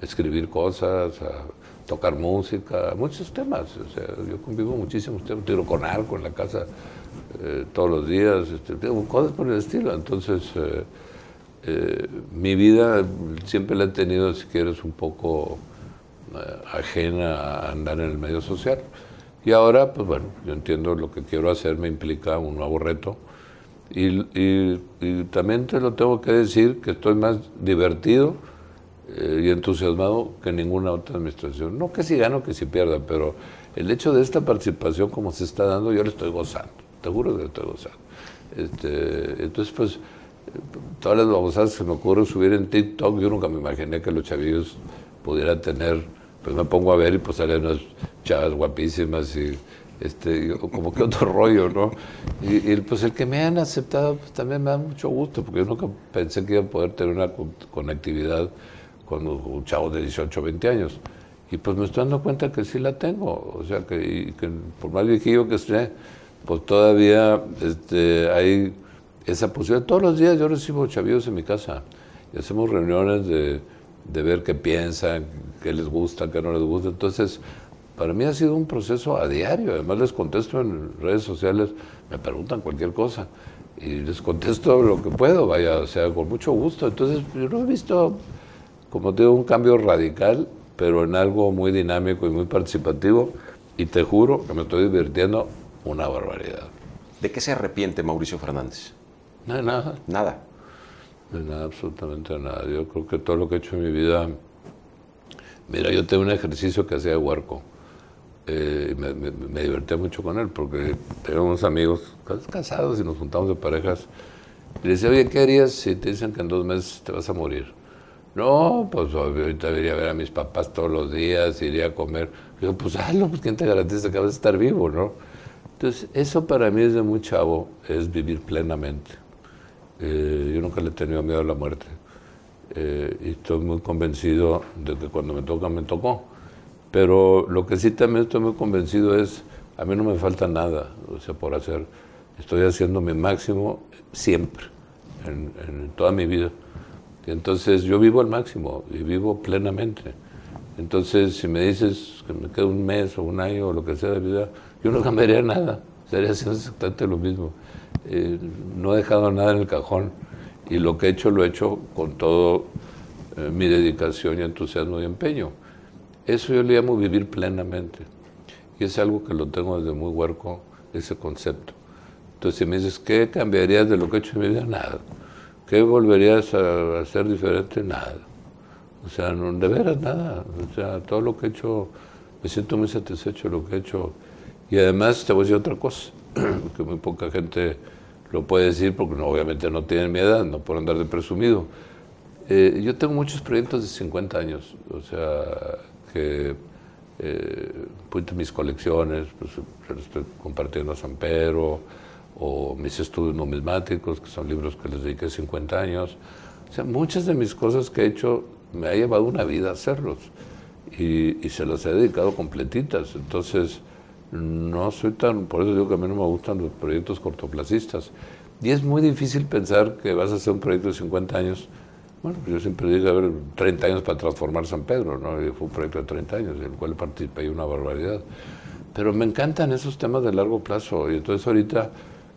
escribir cosas, tocar música, muchos temas. O sea, yo convivo muchísimos temas, tiro con arco en la casa eh, todos los días, este, cosas por el estilo. Entonces, eh, eh, mi vida siempre la he tenido, si quieres, un poco ajena a andar en el medio social. Y ahora, pues bueno, yo entiendo lo que quiero hacer, me implica un nuevo reto. Y, y también te lo tengo que decir que estoy más divertido eh, y entusiasmado que ninguna otra administración. No que si gano, que si pierda, pero el hecho de esta participación como se está dando, yo le estoy gozando, te juro que le estoy gozando. Este, entonces, pues, todas las babosadas que me ocurre subir en TikTok, yo nunca me imaginé que los chavillos pudieran tener, pues me pongo a ver y pues salen unas chavas guapísimas y este, como que otro rollo, ¿no? Y, pues el que me han aceptado pues también me da mucho gusto, porque yo nunca pensé que iba a poder tener una conectividad cuando chavos de 18 o 20 años. Y pues me estoy dando cuenta que sí la tengo. O sea, que, por más viejillo que esté, pues todavía este, hay esa posibilidad. Todos los días yo recibo chavillos en mi casa y hacemos reuniones de de ver qué piensan, qué les gusta, qué no les gusta. Entonces, para mí ha sido un proceso a diario. Además les contesto en redes sociales, me preguntan cualquier cosa y les contesto lo que puedo, vaya, o sea, con mucho gusto. Entonces, yo no he visto, como te digo, un cambio radical, pero en algo muy dinámico y muy participativo. Y te juro que me estoy divirtiendo una barbaridad. ¿De qué se arrepiente Mauricio Fernández? No de nada. Nada. De nada, absolutamente nada. Yo creo que todo lo que he hecho en mi vida. Mira, yo tengo un ejercicio que hacía de huerco. Eh, me, me, divertía mucho con él porque teníamos amigos casados y nos juntamos de parejas. Y le decía, oye, ¿qué harías si te dicen que en dos meses te vas a morir? No, pues ahorita iría a ver a mis papás todos los días, iría a comer. Digo, pues hazlo, pues ¿quién te garantiza que vas a estar vivo, no? Entonces, eso para mí desde muy chavo es vivir plenamente. Eh, yo nunca le he tenido miedo a la muerte. Eh, y estoy muy convencido de que cuando me toca, me tocó. Pero lo que sí también estoy muy convencido es, a mí no me falta nada, o sea, por hacer. Estoy haciendo mi máximo siempre, en, en toda mi vida. Entonces yo vivo al máximo y vivo plenamente. Entonces, si me dices que me queda un mes o un año o lo que sea de vida, yo no cambiaría nada. Haciendo exactamente lo mismo. Eh, no he dejado nada en el cajón y lo que he hecho lo he hecho con todo eh, mi dedicación y entusiasmo y empeño. Eso yo le llamo vivir plenamente. Y es algo que lo tengo desde muy huerco, ese concepto. Entonces, si me dices, ¿qué cambiarías de lo que he hecho en mi vida? Nada. ¿Qué volverías a hacer diferente? Nada. O sea, no, de veras nada. O sea, todo lo que he hecho, me siento muy satisfecho de lo que he hecho. Y además te voy a decir otra cosa, que muy poca gente lo puede decir porque no, obviamente no tienen mi edad, no pueden andar de presumido. Eh, yo tengo muchos proyectos de 50 años, o sea, que eh, pues, mis colecciones, pues, estoy compartiendo a San Pedro, o mis estudios numismáticos, que son libros que les dediqué 50 años. O sea, muchas de mis cosas que he hecho me ha llevado una vida hacerlos y, y se las he dedicado completitas. Entonces, no soy tan, por eso digo que a mí no me gustan los proyectos cortoplacistas. Y es muy difícil pensar que vas a hacer un proyecto de 50 años bueno, yo siempre digo, a ver, 30 años para transformar San Pedro, ¿no? Y fue un proyecto de 30 años, en el cual participé una barbaridad. Pero me encantan esos temas de largo plazo, y entonces ahorita,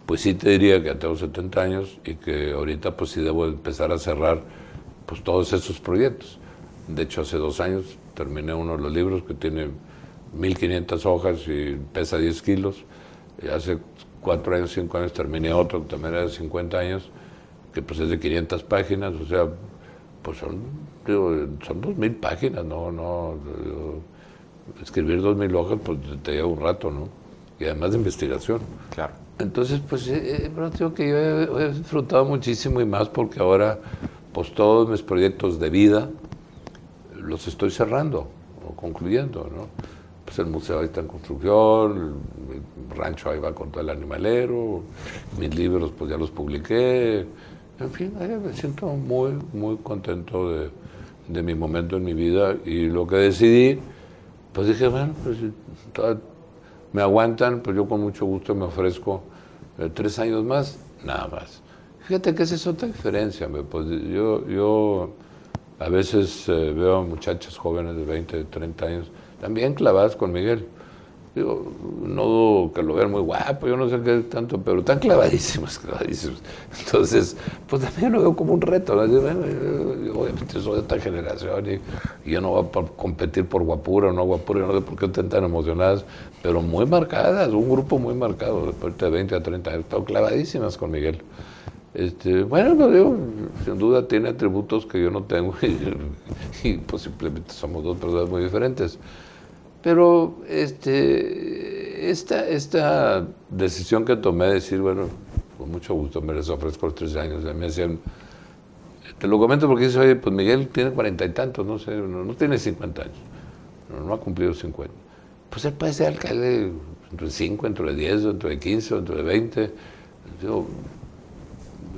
pues sí te diría que tengo 70 años y que ahorita pues sí debo empezar a cerrar pues todos esos proyectos. De hecho, hace dos años terminé uno de los libros que tiene 1500 hojas y pesa 10 kilos. Hace cuatro años, cinco años terminé otro que también era de 50 años, que pues es de 500 páginas, o sea, pues son, son dos mil páginas, no, no, escribir dos mil hojas, pues te lleva un rato, ¿no? Y además de investigación. Claro. Entonces, pues, eh, eh digo que yo he, disfrutado muchísimo y más porque ahora, pues todos mis proyectos de vida los estoy cerrando o concluyendo, ¿no? Pues el museo ahí está en construcción, el rancho ahí va con todo el animalero, mis libros pues ya los publiqué, en fin, me siento muy, muy contento de, mi momento en mi vida y lo que decidí, pues dije, bueno, pues me aguantan, pues yo con mucho gusto me ofrezco eh, tres años más, nada más. Fíjate que esa es otra diferencia, pues yo, yo a veces eh, veo muchachas jóvenes de 20, 30 años, también clavadas con Miguel. Digo, no dudo que lo vean muy guapo, yo no sé qué tanto, pero están clavadísimos, clavadísimos. Entonces, pues también lo veo como un reto. obviamente soy de esta generación y, yo no voy a competir por guapura o no guapura, yo no sé por qué están tan emocionadas, pero muy marcadas, un grupo muy marcado, después de 20 a 30 años, están clavadísimas con Miguel. Este, bueno, pues, digo, sin duda tiene atributos que yo no tengo y, y pues somos dos personas muy diferentes. Pero este, esta, esta decisión que tomé de decir, bueno, con mucho gusto me les ofrezco los tres años, me decían, te lo comento porque dice, oye, pues Miguel tiene cuarenta y tantos, no sé, no, tiene cincuenta años, no, ha cumplido cincuenta. Pues él puede ser alcalde entre cinco, entre diez, entre quince, entre veinte. Yo,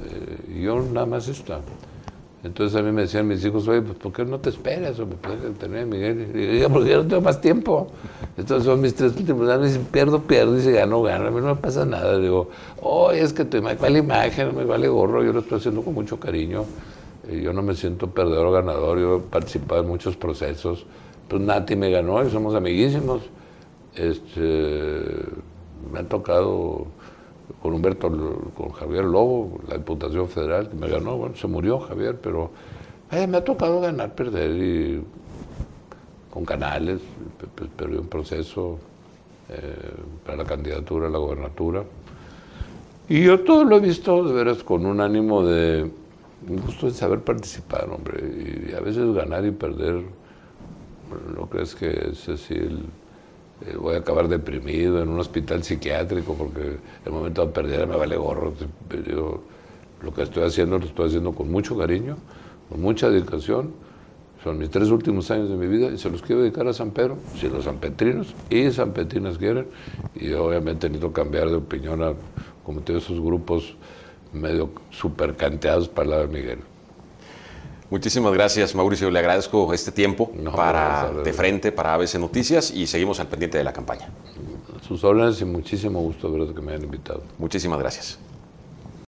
eh, yo nada más está. Entonces a mí me decían mis hijos, oye, pues ¿por qué no te esperas? O me puedes tener Miguel. Y digo, porque yo no tengo más tiempo. Entonces son mis tres últimos años, dicen, pierdo, pierdo, y dice, gano, gano, a mí no me pasa nada. Digo, oye, es que te, me vale imagen, me vale gorro, yo lo estoy haciendo con mucho cariño. Eh, yo no me siento perdedor o ganador, yo he participado en muchos procesos. Pues Nati me ganó y somos amiguísimos. Este, me ha tocado con Humberto, con Javier Lobo, la Diputación Federal, que me ganó. Bueno, se murió Javier, pero eh, me ha tocado ganar, perder y con canales, perdí un proceso eh, para la candidatura a la gobernatura. Y yo todo lo he visto de veras con un ánimo de un gusto de saber participar, hombre. Y a veces ganar y perder, ¿no crees que es así? Eh, voy a acabar deprimido en un hospital psiquiátrico porque el momento de perder me vale gorro. Lo que estoy haciendo lo estoy haciendo con mucho cariño, con mucha dedicación. Son mis tres últimos años de mi vida y se los quiero dedicar a San Pedro, si los sanpetrinos y sanpetrinas quieren. Y obviamente necesito cambiar de opinión a, como todos esos grupos medio super canteados para la de Miguel. Muchísimas gracias, Mauricio. Le agradezco este tiempo para de frente para ABC Noticias y seguimos al pendiente de la campaña. Sus órdenes y muchísimo gusto, verdad, que me hayan invitado. Muchísimas gracias.